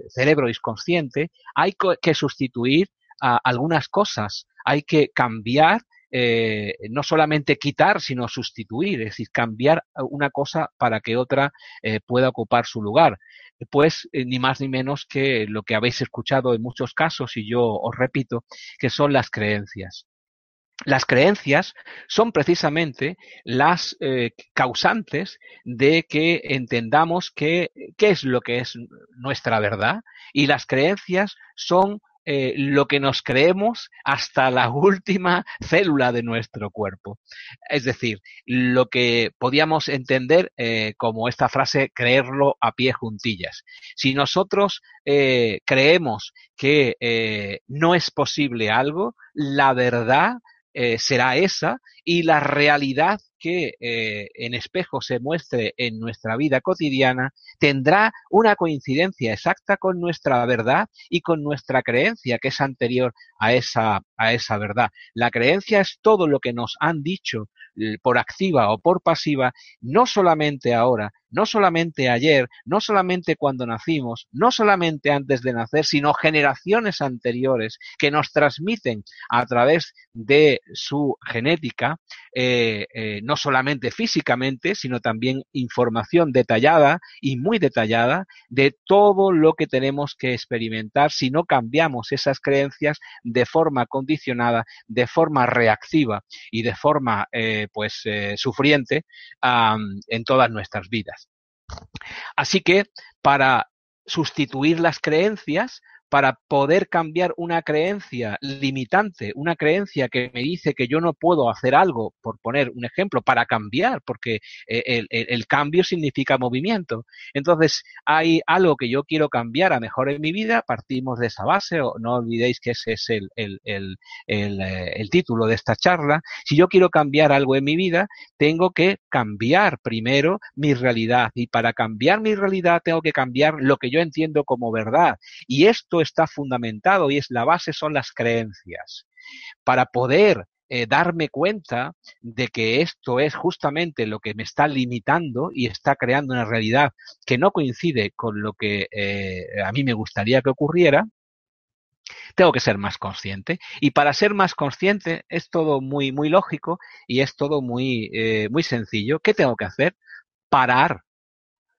cerebro inconsciente hay que sustituir a algunas cosas, hay que cambiar, eh, no solamente quitar, sino sustituir, es decir, cambiar una cosa para que otra pueda ocupar su lugar. Pues ni más ni menos que lo que habéis escuchado en muchos casos, y yo os repito, que son las creencias. Las creencias son precisamente las eh, causantes de que entendamos qué es lo que es nuestra verdad y las creencias son eh, lo que nos creemos hasta la última célula de nuestro cuerpo. Es decir, lo que podíamos entender eh, como esta frase, creerlo a pie juntillas. Si nosotros creemos que no es posible algo, la verdad será esa y la realidad que eh, en espejo se muestre en nuestra vida cotidiana tendrá una coincidencia exacta con nuestra verdad y con nuestra creencia que es anterior a esa, a esa verdad. La creencia es todo lo que nos han dicho por activa o por pasiva, no solamente ahora, no solamente ayer, no solamente cuando nacimos, no solamente antes de nacer, sino generaciones anteriores que nos transmiten a través de su genética eh, eh, no solamente físicamente, sino también información detallada y muy detallada de todo lo que tenemos que experimentar si no cambiamos esas creencias de forma condicionada, de forma reactiva y de forma eh, pues sufriente en todas nuestras vidas. Así que para sustituir las creencias, para poder cambiar una creencia limitante, una creencia que me dice que yo no puedo hacer algo, por poner un ejemplo, para cambiar, porque eh, el, cambio significa movimiento. Entonces, hay algo que yo quiero cambiar a mejor en mi vida, partimos de esa base, o no olvidéis que ese es el, eh, el título de esta charla. Si yo quiero cambiar algo en mi vida, tengo que cambiar primero mi realidad, y para cambiar mi realidad tengo que cambiar lo que yo entiendo como verdad. Y esto está fundamentado y es la base son las creencias. Para poder eh, darme cuenta de que esto es justamente lo que me está limitando y está creando una realidad que no coincide con lo que eh, a mí me gustaría que ocurriera, tengo que ser más consciente. Y para ser más consciente es todo muy, muy lógico y es todo muy, eh, muy sencillo. ¿Qué tengo que hacer? Parar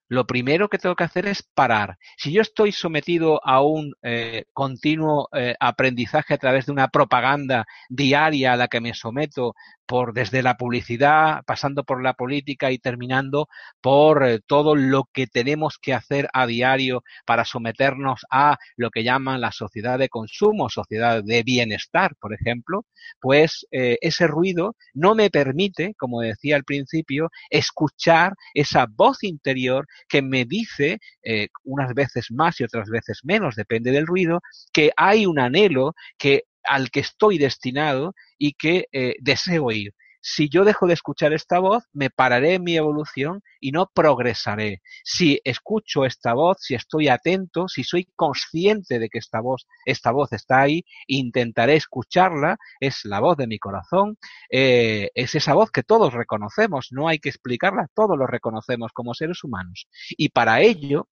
lo primero que tengo que hacer es parar. Si yo estoy sometido a un eh, continuo eh, aprendizaje a través de una propaganda diaria a la que me someto por desde la publicidad, pasando por la política y terminando por eh, todo lo que tenemos que hacer a diario para someternos a lo que llaman la sociedad de consumo, sociedad de bienestar, por ejemplo, pues eh, ese ruido no me permite, como decía al principio, escuchar esa voz interior que me dice, eh, unas veces más y otras veces menos, depende del ruido, que hay un anhelo que al que estoy destinado y que eh, deseo ir. Si yo dejo de escuchar esta voz, me pararé en mi evolución y no progresaré. Si escucho esta voz, si estoy atento, si soy consciente de que esta voz, esta voz está ahí, intentaré escucharla. Es la voz de mi corazón. Eh, es esa voz que todos reconocemos. No hay que explicarla. Todos lo reconocemos como seres humanos. Y para ello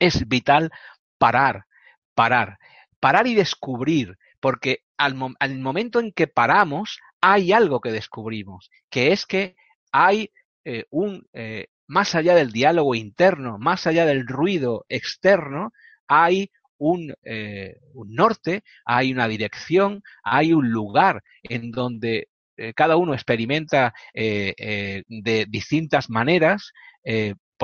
es vital parar, parar, parar y descubrir porque al, momento en que paramos hay algo que descubrimos, que es que hay eh, un, eh, más allá del diálogo interno, más allá del ruido externo, hay un, eh, un norte, hay una dirección, hay un lugar en donde cada uno experimenta de distintas maneras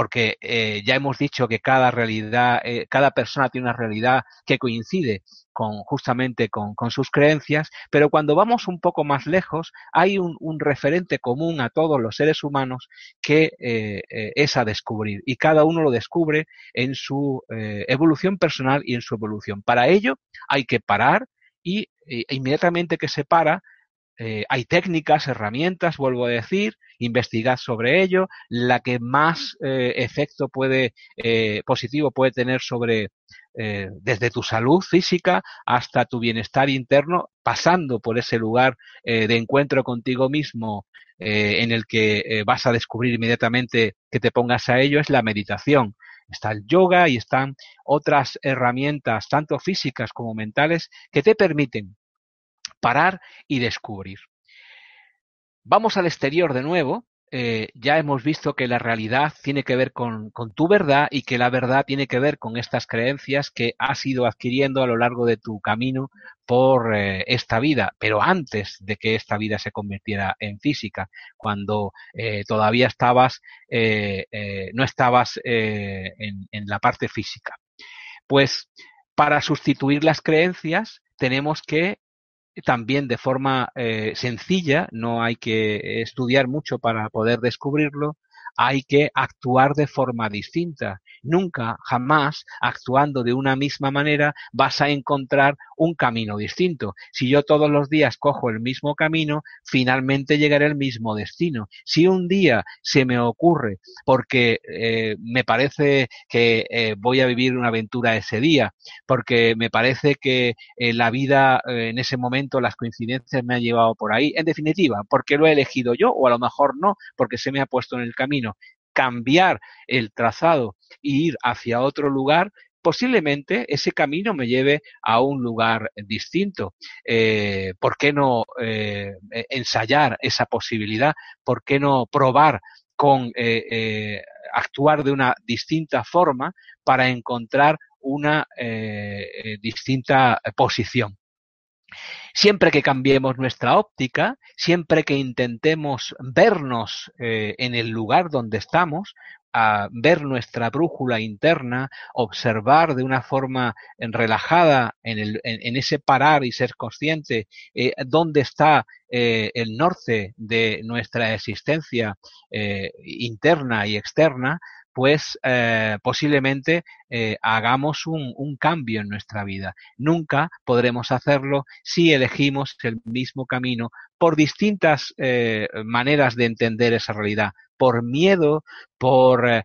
porque eh, ya hemos dicho que cada realidad, eh, cada persona tiene una realidad que coincide con justamente con, sus creencias, pero cuando vamos un poco más lejos hay un, referente común a todos los seres humanos que eh, es a descubrir y cada uno lo descubre en su evolución personal y en su evolución. Para ello hay que parar y inmediatamente que se para eh, hay técnicas, herramientas, vuelvo a decir, investigad sobre ello. La que más eh, efecto puede, eh, positivo puede tener sobre, desde tu salud física hasta tu bienestar interno, pasando por ese lugar de encuentro contigo mismo en el que vas a descubrir inmediatamente que te pongas a ello, es la meditación. Está el yoga y están otras herramientas, tanto físicas como mentales, que te permiten parar y descubrir. Vamos al exterior de nuevo. Eh, ya hemos visto que la realidad tiene que ver con, tu verdad y que la verdad tiene que ver con estas creencias que has ido adquiriendo a lo largo de tu camino por eh, esta vida, pero antes de que esta vida se convirtiera en física, cuando eh, todavía estabas, no estabas en, en la parte física. Pues para sustituir las creencias tenemos que también de forma eh, sencilla, no hay que estudiar mucho para poder descubrirlo, hay que actuar de forma distinta. Nunca, jamás, actuando de una misma manera, vas a encontrar un camino distinto. Si yo todos los días cojo el mismo camino, finalmente llegaré al mismo destino. Si un día se me ocurre, porque eh, me parece que eh, voy a vivir una aventura ese día, porque me parece que eh, la vida en ese momento, las coincidencias me han llevado por ahí, en definitiva, porque lo he elegido yo o a lo mejor no, porque se me ha puesto en el camino, cambiar el trazado e ir hacia otro lugar, posiblemente ese camino me lleve a un lugar distinto. Eh, ¿Por qué no eh, ensayar esa posibilidad? ¿Por qué no probar con eh, actuar de una distinta forma para encontrar una distinta posición? Siempre que cambiemos nuestra óptica, siempre que intentemos vernos eh, en el lugar donde estamos, a ver nuestra brújula interna, observar de una forma relajada en, ese parar y ser consciente eh, dónde está eh, el norte de nuestra existencia interna y externa, pues eh, posiblemente eh, hagamos un, cambio en nuestra vida. Nunca podremos hacerlo si elegimos el mismo camino por distintas eh, maneras de entender esa realidad, por miedo, por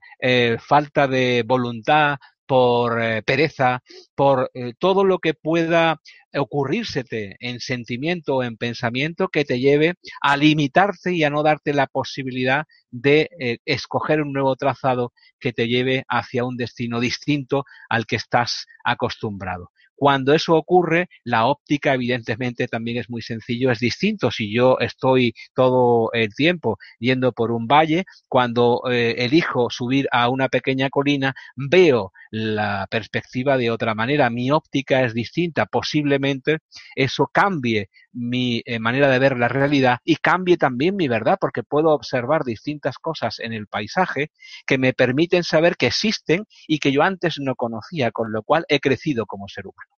falta de voluntad, por eh, pereza, por eh, todo lo que pueda ocurrírsete en sentimiento o en pensamiento que te lleve a limitarte y a no darte la posibilidad de eh, escoger un nuevo trazado que te lleve hacia un destino distinto al que estás acostumbrado. Cuando eso ocurre, la óptica evidentemente también es muy sencillo, es distinto. Si yo estoy todo el tiempo yendo por un valle, cuando eh, elijo subir a una pequeña colina, veo la perspectiva de otra manera. Mi óptica es distinta. Posiblemente eso cambie mi eh, manera de ver la realidad y cambie también mi verdad, porque puedo observar distintas cosas en el paisaje que me permiten saber que existen y que yo antes no conocía, con lo cual he crecido como ser humano.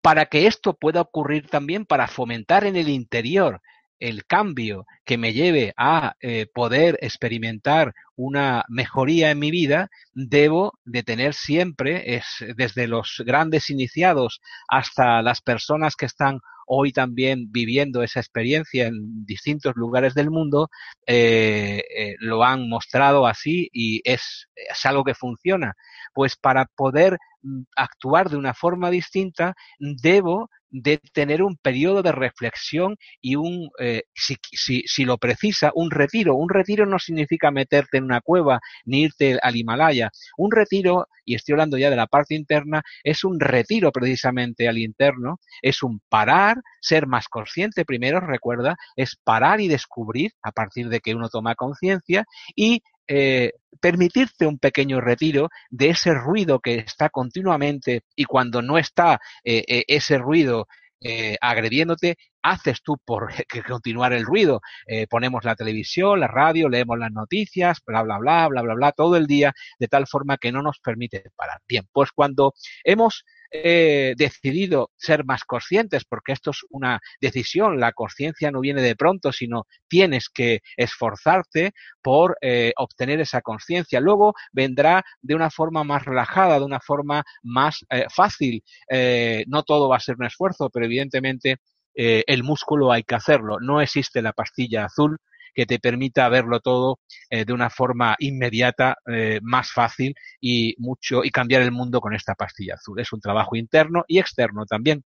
Para que esto pueda ocurrir también, para fomentar en el interior el cambio que me lleve a eh, poder experimentar una mejoría en mi vida, debo de tener siempre, es, desde los grandes iniciados hasta las personas que están hoy también viviendo esa experiencia en distintos lugares del mundo, eh, eh, lo han mostrado así y es, algo que funciona. Pues para poder mm, actuar de una forma distinta, debo de tener un periodo de reflexión y un, eh, si, si, si, lo precisa, un retiro. Un retiro no significa meterte en una cueva ni irte al Himalaya. Un retiro, y estoy hablando ya de la parte interna, es un retiro precisamente al interno, es un parar, ser más consciente primero, recuerda, es parar y descubrir a partir de que uno toma conciencia y eh, permitirte un pequeño retiro de ese ruido que está continuamente y cuando no está eh, eh, ese ruido eh, agrediéndote, haces tú por continuar el ruido. Eh, ponemos la televisión, la radio, leemos las noticias, bla, bla, bla, bla, bla, bla, todo el día, de tal forma que no nos permite parar. Bien, pues cuando hemos he decidido ser más conscientes, porque esto es una decisión, la conciencia no viene de pronto, sino tienes que esforzarte por eh, obtener esa conciencia. Luego vendrá de una forma más relajada, de una forma más eh, fácil. Eh, no todo va a ser un esfuerzo, pero evidentemente eh, el músculo hay que hacerlo. No existe la pastilla azul que te permita verlo todo eh, de una forma inmediata, eh, más fácil y mucho y cambiar el mundo con esta pastilla azul. Es un trabajo interno y externo también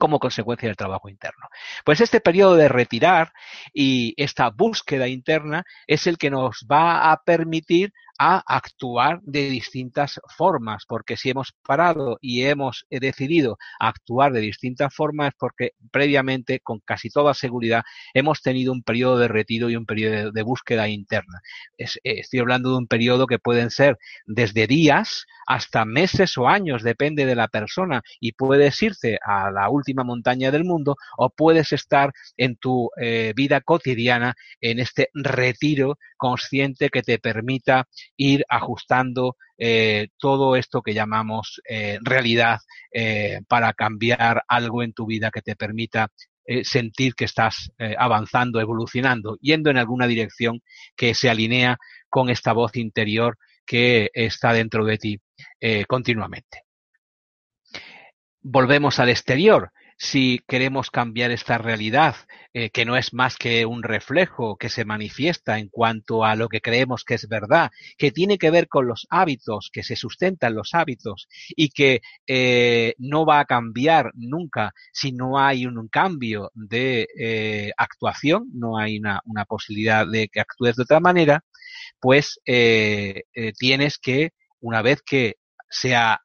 como consecuencia del trabajo interno. Pues este periodo de retirar y esta búsqueda interna es el que nos va a permitir a actuar de distintas formas, porque si hemos parado y hemos decidido actuar de distintas formas es porque previamente, con casi toda seguridad, hemos tenido un periodo de retiro y un periodo de, búsqueda interna. Es, estoy hablando de un periodo que pueden ser desde días hasta meses o años, depende de la persona, y puedes irte a la última montaña del mundo o puedes estar en tu eh, vida cotidiana en este retiro consciente que te permita ir ajustando todo esto que llamamos realidad para cambiar algo en tu vida que te permita sentir que estás avanzando, evolucionando, yendo en alguna dirección que se alinea con esta voz interior que está dentro de ti continuamente. Volvemos al exterior si queremos cambiar esta realidad, eh, que no es más que un reflejo que se manifiesta en cuanto a lo que creemos que es verdad, que tiene que ver con los hábitos, que se sustentan los hábitos y que eh, no va a cambiar nunca si no hay un cambio de eh, actuación, no hay una, una, posibilidad de que actúes de otra manera, pues tienes que, una vez que se ha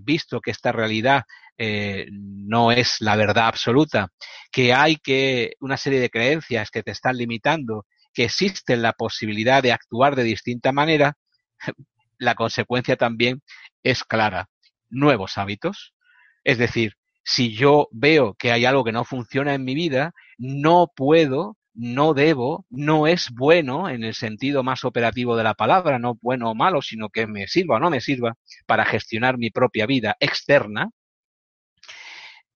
visto que esta realidad eh, no es la verdad absoluta, que hay que una serie de creencias que te están limitando, que existe la posibilidad de actuar de distinta manera, la consecuencia también es clara. Nuevos hábitos. Es decir, si yo veo que hay algo que no funciona en mi vida, no puedo, no debo, no es bueno en el sentido más operativo de la palabra, no bueno o malo, sino que me sirva o no me sirva para gestionar mi propia vida externa,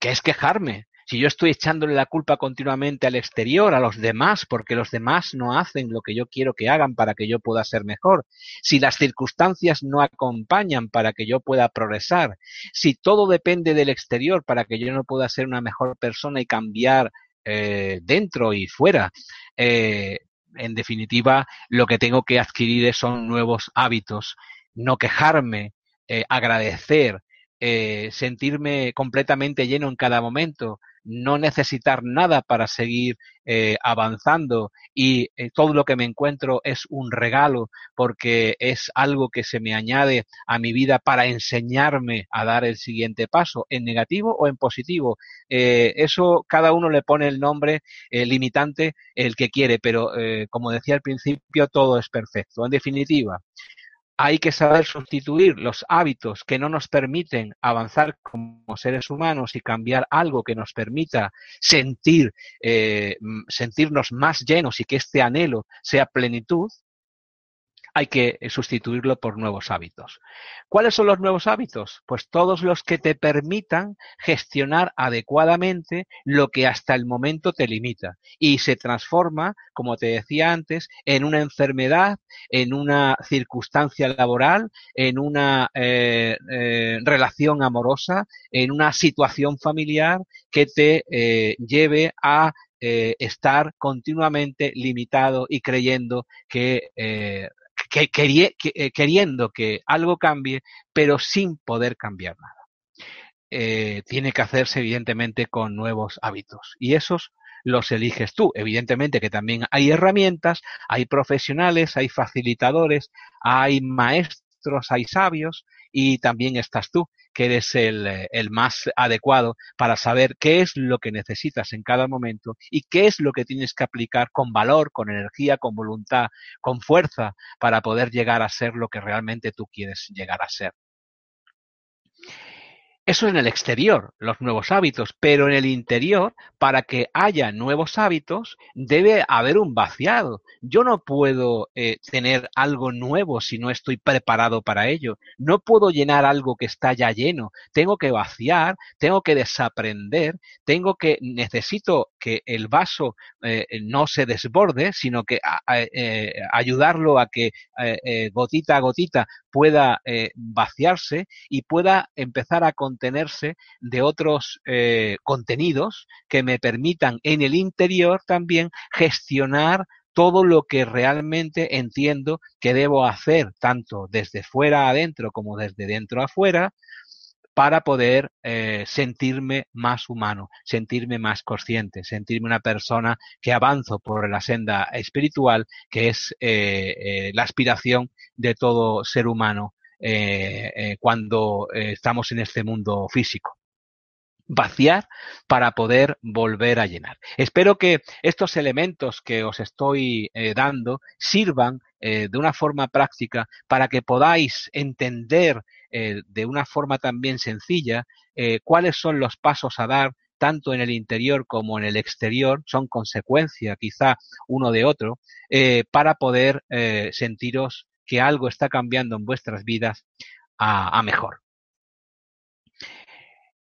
que es quejarme. Si yo estoy echándole la culpa continuamente al exterior, a los demás, porque los demás no hacen lo que yo quiero que hagan para que yo pueda ser mejor, si las circunstancias no acompañan para que yo pueda progresar, si todo depende del exterior para que yo no pueda ser una mejor persona y cambiar eh, dentro y fuera, eh, en definitiva, lo que tengo que adquirir son nuevos hábitos, no quejarme, eh, agradecer, eh, sentirme completamente lleno en cada momento, no necesitar nada para seguir eh, avanzando y eh, todo lo que me encuentro es un regalo porque es algo que se me añade a mi vida para enseñarme a dar el siguiente paso, en negativo o en positivo. eso cada uno le pone el nombre limitante el que quiere, pero como decía al principio, todo es perfecto. En definitiva, hay que saber sustituir los hábitos que no nos permiten avanzar como seres humanos y cambiar algo que nos permita sentir, eh, sentirnos más llenos y que este anhelo sea plenitud, hay que eh, sustituirlo por nuevos hábitos. ¿Cuáles son los nuevos hábitos? Pues todos los que te permitan gestionar adecuadamente lo que hasta el momento te limita y se transforma, como te decía antes, en una enfermedad, en una circunstancia laboral, en una eh, eh, relación amorosa, en una situación familiar que te lleve a estar continuamente limitado y creyendo que que, eh, queriendo que algo cambie, pero sin poder cambiar nada. Eh, tiene que hacerse evidentemente con nuevos hábitos y esos los eliges tú. Evidentemente que también hay herramientas, hay profesionales, hay facilitadores, hay maestros, hay sabios y también estás tú que eres el, el, más adecuado para saber qué es lo que necesitas en cada momento y qué es lo que tienes que aplicar con valor, con energía, con voluntad, con fuerza para poder llegar a ser lo que realmente tú quieres llegar a ser. Eso en el exterior, los nuevos hábitos, pero en el interior, para que haya nuevos hábitos, debe haber un vaciado. Yo no puedo eh, tener algo nuevo si no estoy preparado para ello. No puedo llenar algo que está ya lleno. Tengo que vaciar, tengo que desaprender, tengo que, necesito que el vaso eh, no se desborde, sino que eh, ayudarlo a que gotita a gotita pueda vaciarse y pueda empezar a contenerse de otros eh, contenidos que me permitan en el interior también gestionar todo lo que realmente entiendo que debo hacer, tanto desde fuera adentro como desde dentro afuera, para poder eh, sentirme más humano, sentirme más consciente, sentirme una persona que avanzo por la senda espiritual, que es eh, la aspiración de todo ser humano eh, eh, cuando eh, estamos en este mundo físico vaciar para poder volver a llenar. Espero que estos elementos que os estoy dando sirvan de una forma práctica para que podáis entender de una forma también sencilla cuáles son los pasos a dar tanto en el interior como en el exterior, son consecuencia quizá uno de otro, eh, para poder eh, sentiros que algo está cambiando en vuestras vidas a, mejor.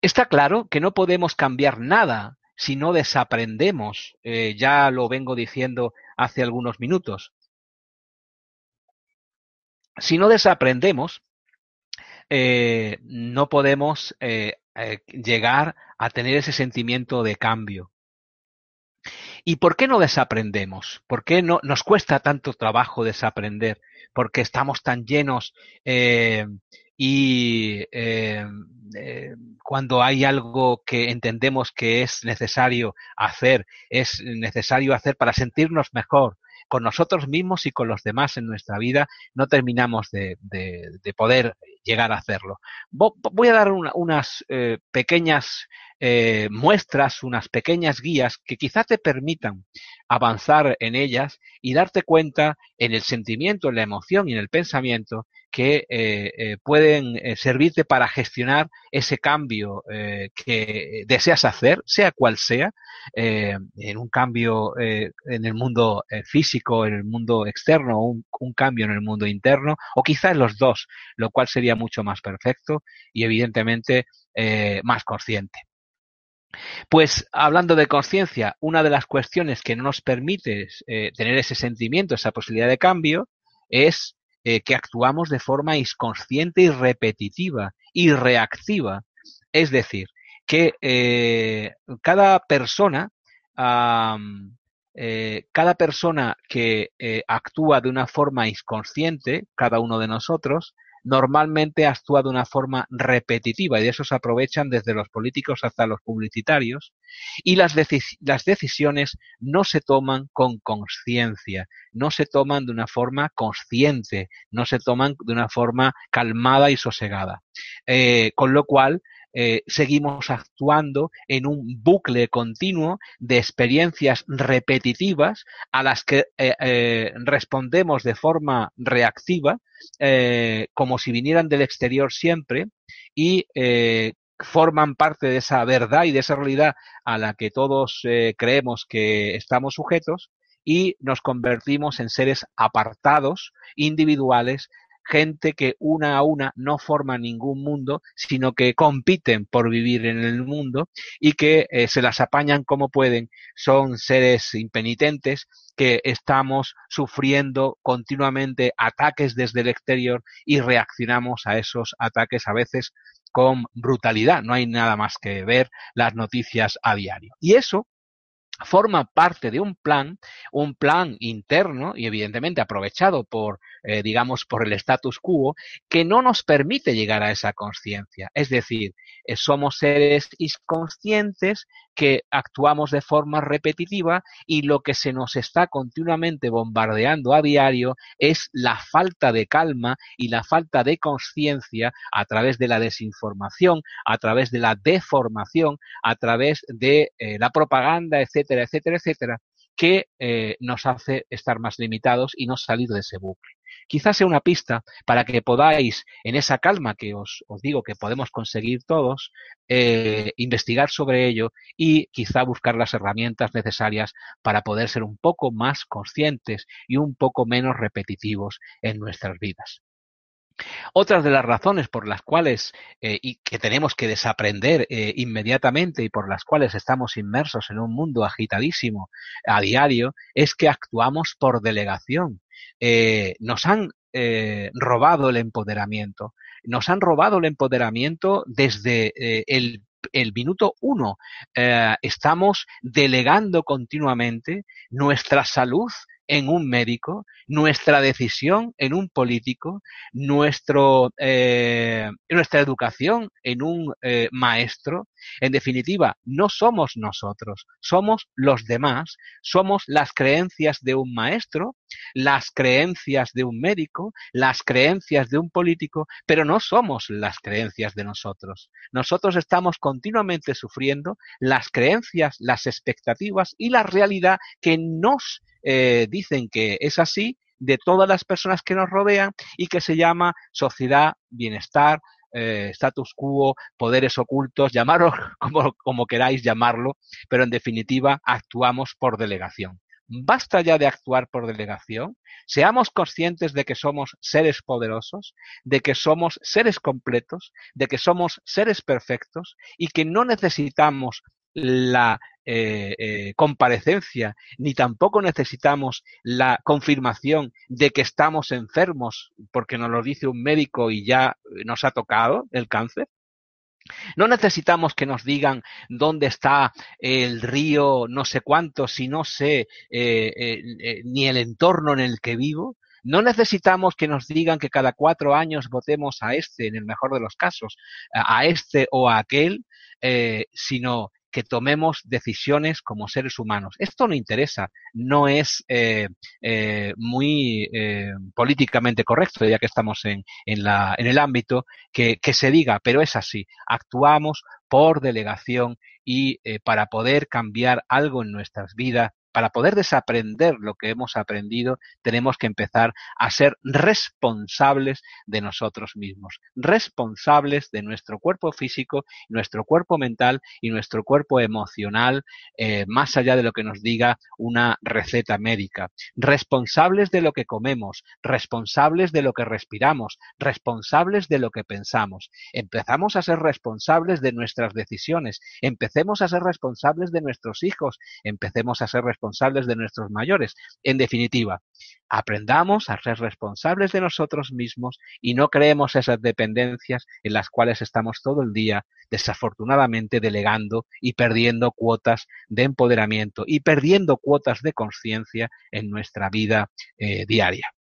Está claro que no podemos cambiar nada si no desaprendemos, eh, ya lo vengo diciendo hace algunos minutos. Si no desaprendemos, eh, no podemos eh, llegar a tener ese sentimiento de cambio. ¿Y por qué no desaprendemos? ¿Por qué no nos cuesta tanto trabajo desaprender? Porque estamos tan llenos y eh, eh, cuando hay algo que entendemos que es necesario hacer, es necesario hacer para sentirnos mejor con nosotros mismos y con los demás en nuestra vida, no terminamos de, de, poder llegar a hacerlo. Voy a dar unas eh, pequeñas muestras, unas pequeñas guías que quizá te permitan avanzar en ellas y darte cuenta en el sentimiento, en la emoción y en el pensamiento que eh, eh, pueden eh, servirte para gestionar ese cambio que deseas hacer, sea cual sea, en un cambio en el mundo físico, en el mundo externo, un, cambio en el mundo interno, o quizá en los dos, lo cual sería mucho más perfecto y evidentemente más consciente. Pues hablando de conciencia, una de las cuestiones que no nos permite tener ese sentimiento, esa posibilidad de cambio, es eh, que actuamos de forma inconsciente y repetitiva y reactiva. Es decir, que eh, cada persona, eh, cada persona que actúa de una forma inconsciente, cada uno de nosotros, normalmente actúa de una forma repetitiva y de eso se aprovechan desde los políticos hasta los publicitarios y las, decisiones no se toman con conciencia, no se toman de una forma consciente, no se toman de una forma calmada y sosegada. Eh, con lo cual, eh, seguimos actuando en un bucle continuo de experiencias repetitivas a las que eh, eh, respondemos de forma reactiva, como si vinieran del exterior siempre, y forman parte de esa verdad y de esa realidad a la que todos creemos que estamos sujetos y nos convertimos en seres apartados, individuales, gente que una a una no forma ningún mundo, sino que compiten por vivir en el mundo y que eh, se las apañan como pueden. Son seres impenitentes que estamos sufriendo continuamente ataques desde el exterior y reaccionamos a esos ataques a veces con brutalidad. No hay nada más que ver las noticias a diario. Y eso forma parte de un plan, un plan interno y evidentemente aprovechado por, eh, digamos, por el status quo, que no nos permite llegar a esa conciencia. Es decir, eh, somos seres inconscientes que actuamos de forma repetitiva y lo que se nos está continuamente bombardeando a diario es la falta de calma y la falta de conciencia a través de la desinformación, a través de la deformación, a través de eh, la propaganda, etcétera, etcétera, etcétera, que eh, nos hace estar más limitados y no salir de ese bucle quizás sea una pista para que podáis, en esa calma que os, digo que podemos conseguir todos, eh, investigar sobre ello y quizá buscar las herramientas necesarias para poder ser un poco más conscientes y un poco menos repetitivos en nuestras vidas. Otras de las razones por las cuales eh, y que tenemos que desaprender eh, inmediatamente y por las cuales estamos inmersos en un mundo agitadísimo a diario es que actuamos por delegación. Eh, nos han robado el empoderamiento. Nos han robado el empoderamiento desde el, minuto uno. estamos delegando continuamente nuestra salud en un médico, nuestra decisión en un político, nuestro, eh, nuestra educación en un eh, maestro. En definitiva, no somos nosotros, somos los demás, somos las creencias de un maestro, las creencias de un médico, las creencias de un político, pero no somos las creencias de nosotros. Nosotros estamos continuamente sufriendo las creencias, las expectativas y la realidad que nos eh, dicen que es así de todas las personas que nos rodean y que se llama sociedad, bienestar, eh, status quo, poderes ocultos, llamarlo como, como queráis llamarlo, pero en definitiva actuamos por delegación. Basta ya de actuar por delegación. Seamos conscientes de que somos seres poderosos, de que somos seres completos, de que somos seres perfectos y que no necesitamos la eh, eh, comparecencia, ni tampoco necesitamos la confirmación de que estamos enfermos porque nos lo dice un médico y ya nos ha tocado el cáncer. No necesitamos que nos digan dónde está el río no sé cuánto, si no sé eh, ni el entorno en el que vivo. No necesitamos que nos digan que cada cuatro años votemos a este, en el mejor de los casos, a este o a aquel, sino que tomemos decisiones como seres humanos. Esto no interesa, no es eh, eh, muy eh, políticamente correcto, ya que estamos en, el ámbito, que, se diga, pero es así. Actuamos por delegación y para poder cambiar algo en nuestras vidas para poder desaprender lo que hemos aprendido, tenemos que empezar a ser responsables de nosotros mismos, responsables de nuestro cuerpo físico, nuestro cuerpo mental y nuestro cuerpo emocional, eh, más allá de lo que nos diga una receta médica, responsables de lo que comemos, responsables de lo que respiramos, responsables de lo que pensamos. Empezamos a ser responsables de nuestras decisiones, empecemos a ser responsables de nuestros hijos, empecemos a ser responsables responsables de nuestros mayores. En definitiva, aprendamos a ser responsables de nosotros mismos y no creemos esas dependencias en las cuales estamos todo el día, desafortunadamente, delegando y perdiendo cuotas de empoderamiento y perdiendo cuotas de conciencia en nuestra vida eh, diaria.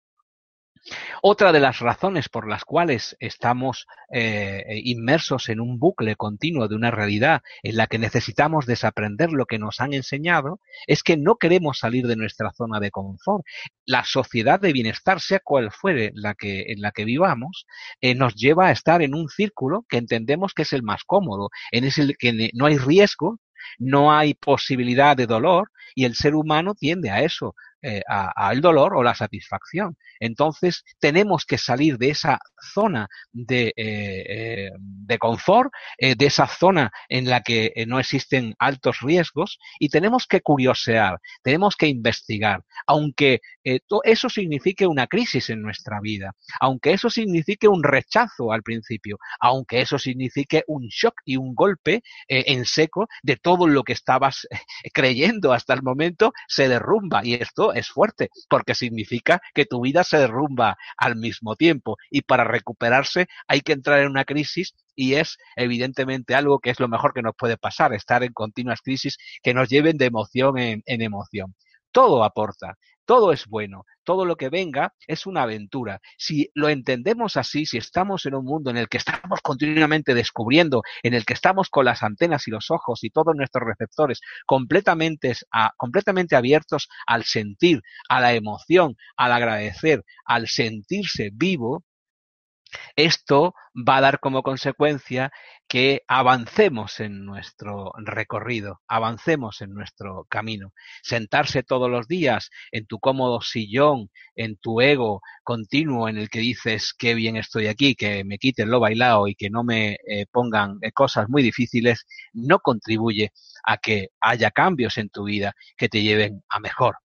Otra de las razones por las cuales estamos eh, inmersos en un bucle continuo de una realidad en la que necesitamos desaprender lo que nos han enseñado es que no queremos salir de nuestra zona de confort. La sociedad de bienestar, sea cual fuere la que, en la que vivamos, eh, nos lleva a estar en un círculo que entendemos que es el más cómodo, en el que no hay riesgo, no hay posibilidad de dolor y el ser humano tiende a eso, eh, al dolor o la satisfacción. Entonces tenemos que salir de esa zona de, eh, eh, confort, de esa zona en la que no existen altos riesgos y tenemos que curiosear, tenemos que investigar, aunque eso signifique una crisis en nuestra vida, aunque eso signifique un rechazo al principio, aunque eso signifique un shock y un golpe en seco de todo lo que estabas creyendo hasta el momento se derrumba y esto es fuerte, porque significa que tu vida se derrumba al mismo tiempo y para recuperarse hay que entrar en una crisis y es evidentemente algo que es lo mejor que nos puede pasar, estar en continuas crisis que nos lleven de emoción en, en emoción. Todo aporta todo es bueno, todo lo que venga es una aventura. Si lo entendemos así, si estamos en un mundo en el que estamos continuamente descubriendo, en el que estamos con las antenas y los ojos y todos nuestros receptores completamente, completamente abiertos al sentir, a la emoción, al agradecer, al sentirse vivo, esto va a dar como consecuencia que avancemos en nuestro recorrido, avancemos en nuestro camino. Sentarse todos los días en tu cómodo sillón, en tu ego continuo en el que dices qué bien estoy aquí, que me quiten lo bailado y que no me eh, pongan eh, cosas muy difíciles, no contribuye a que haya cambios en tu vida que te lleven a mejor.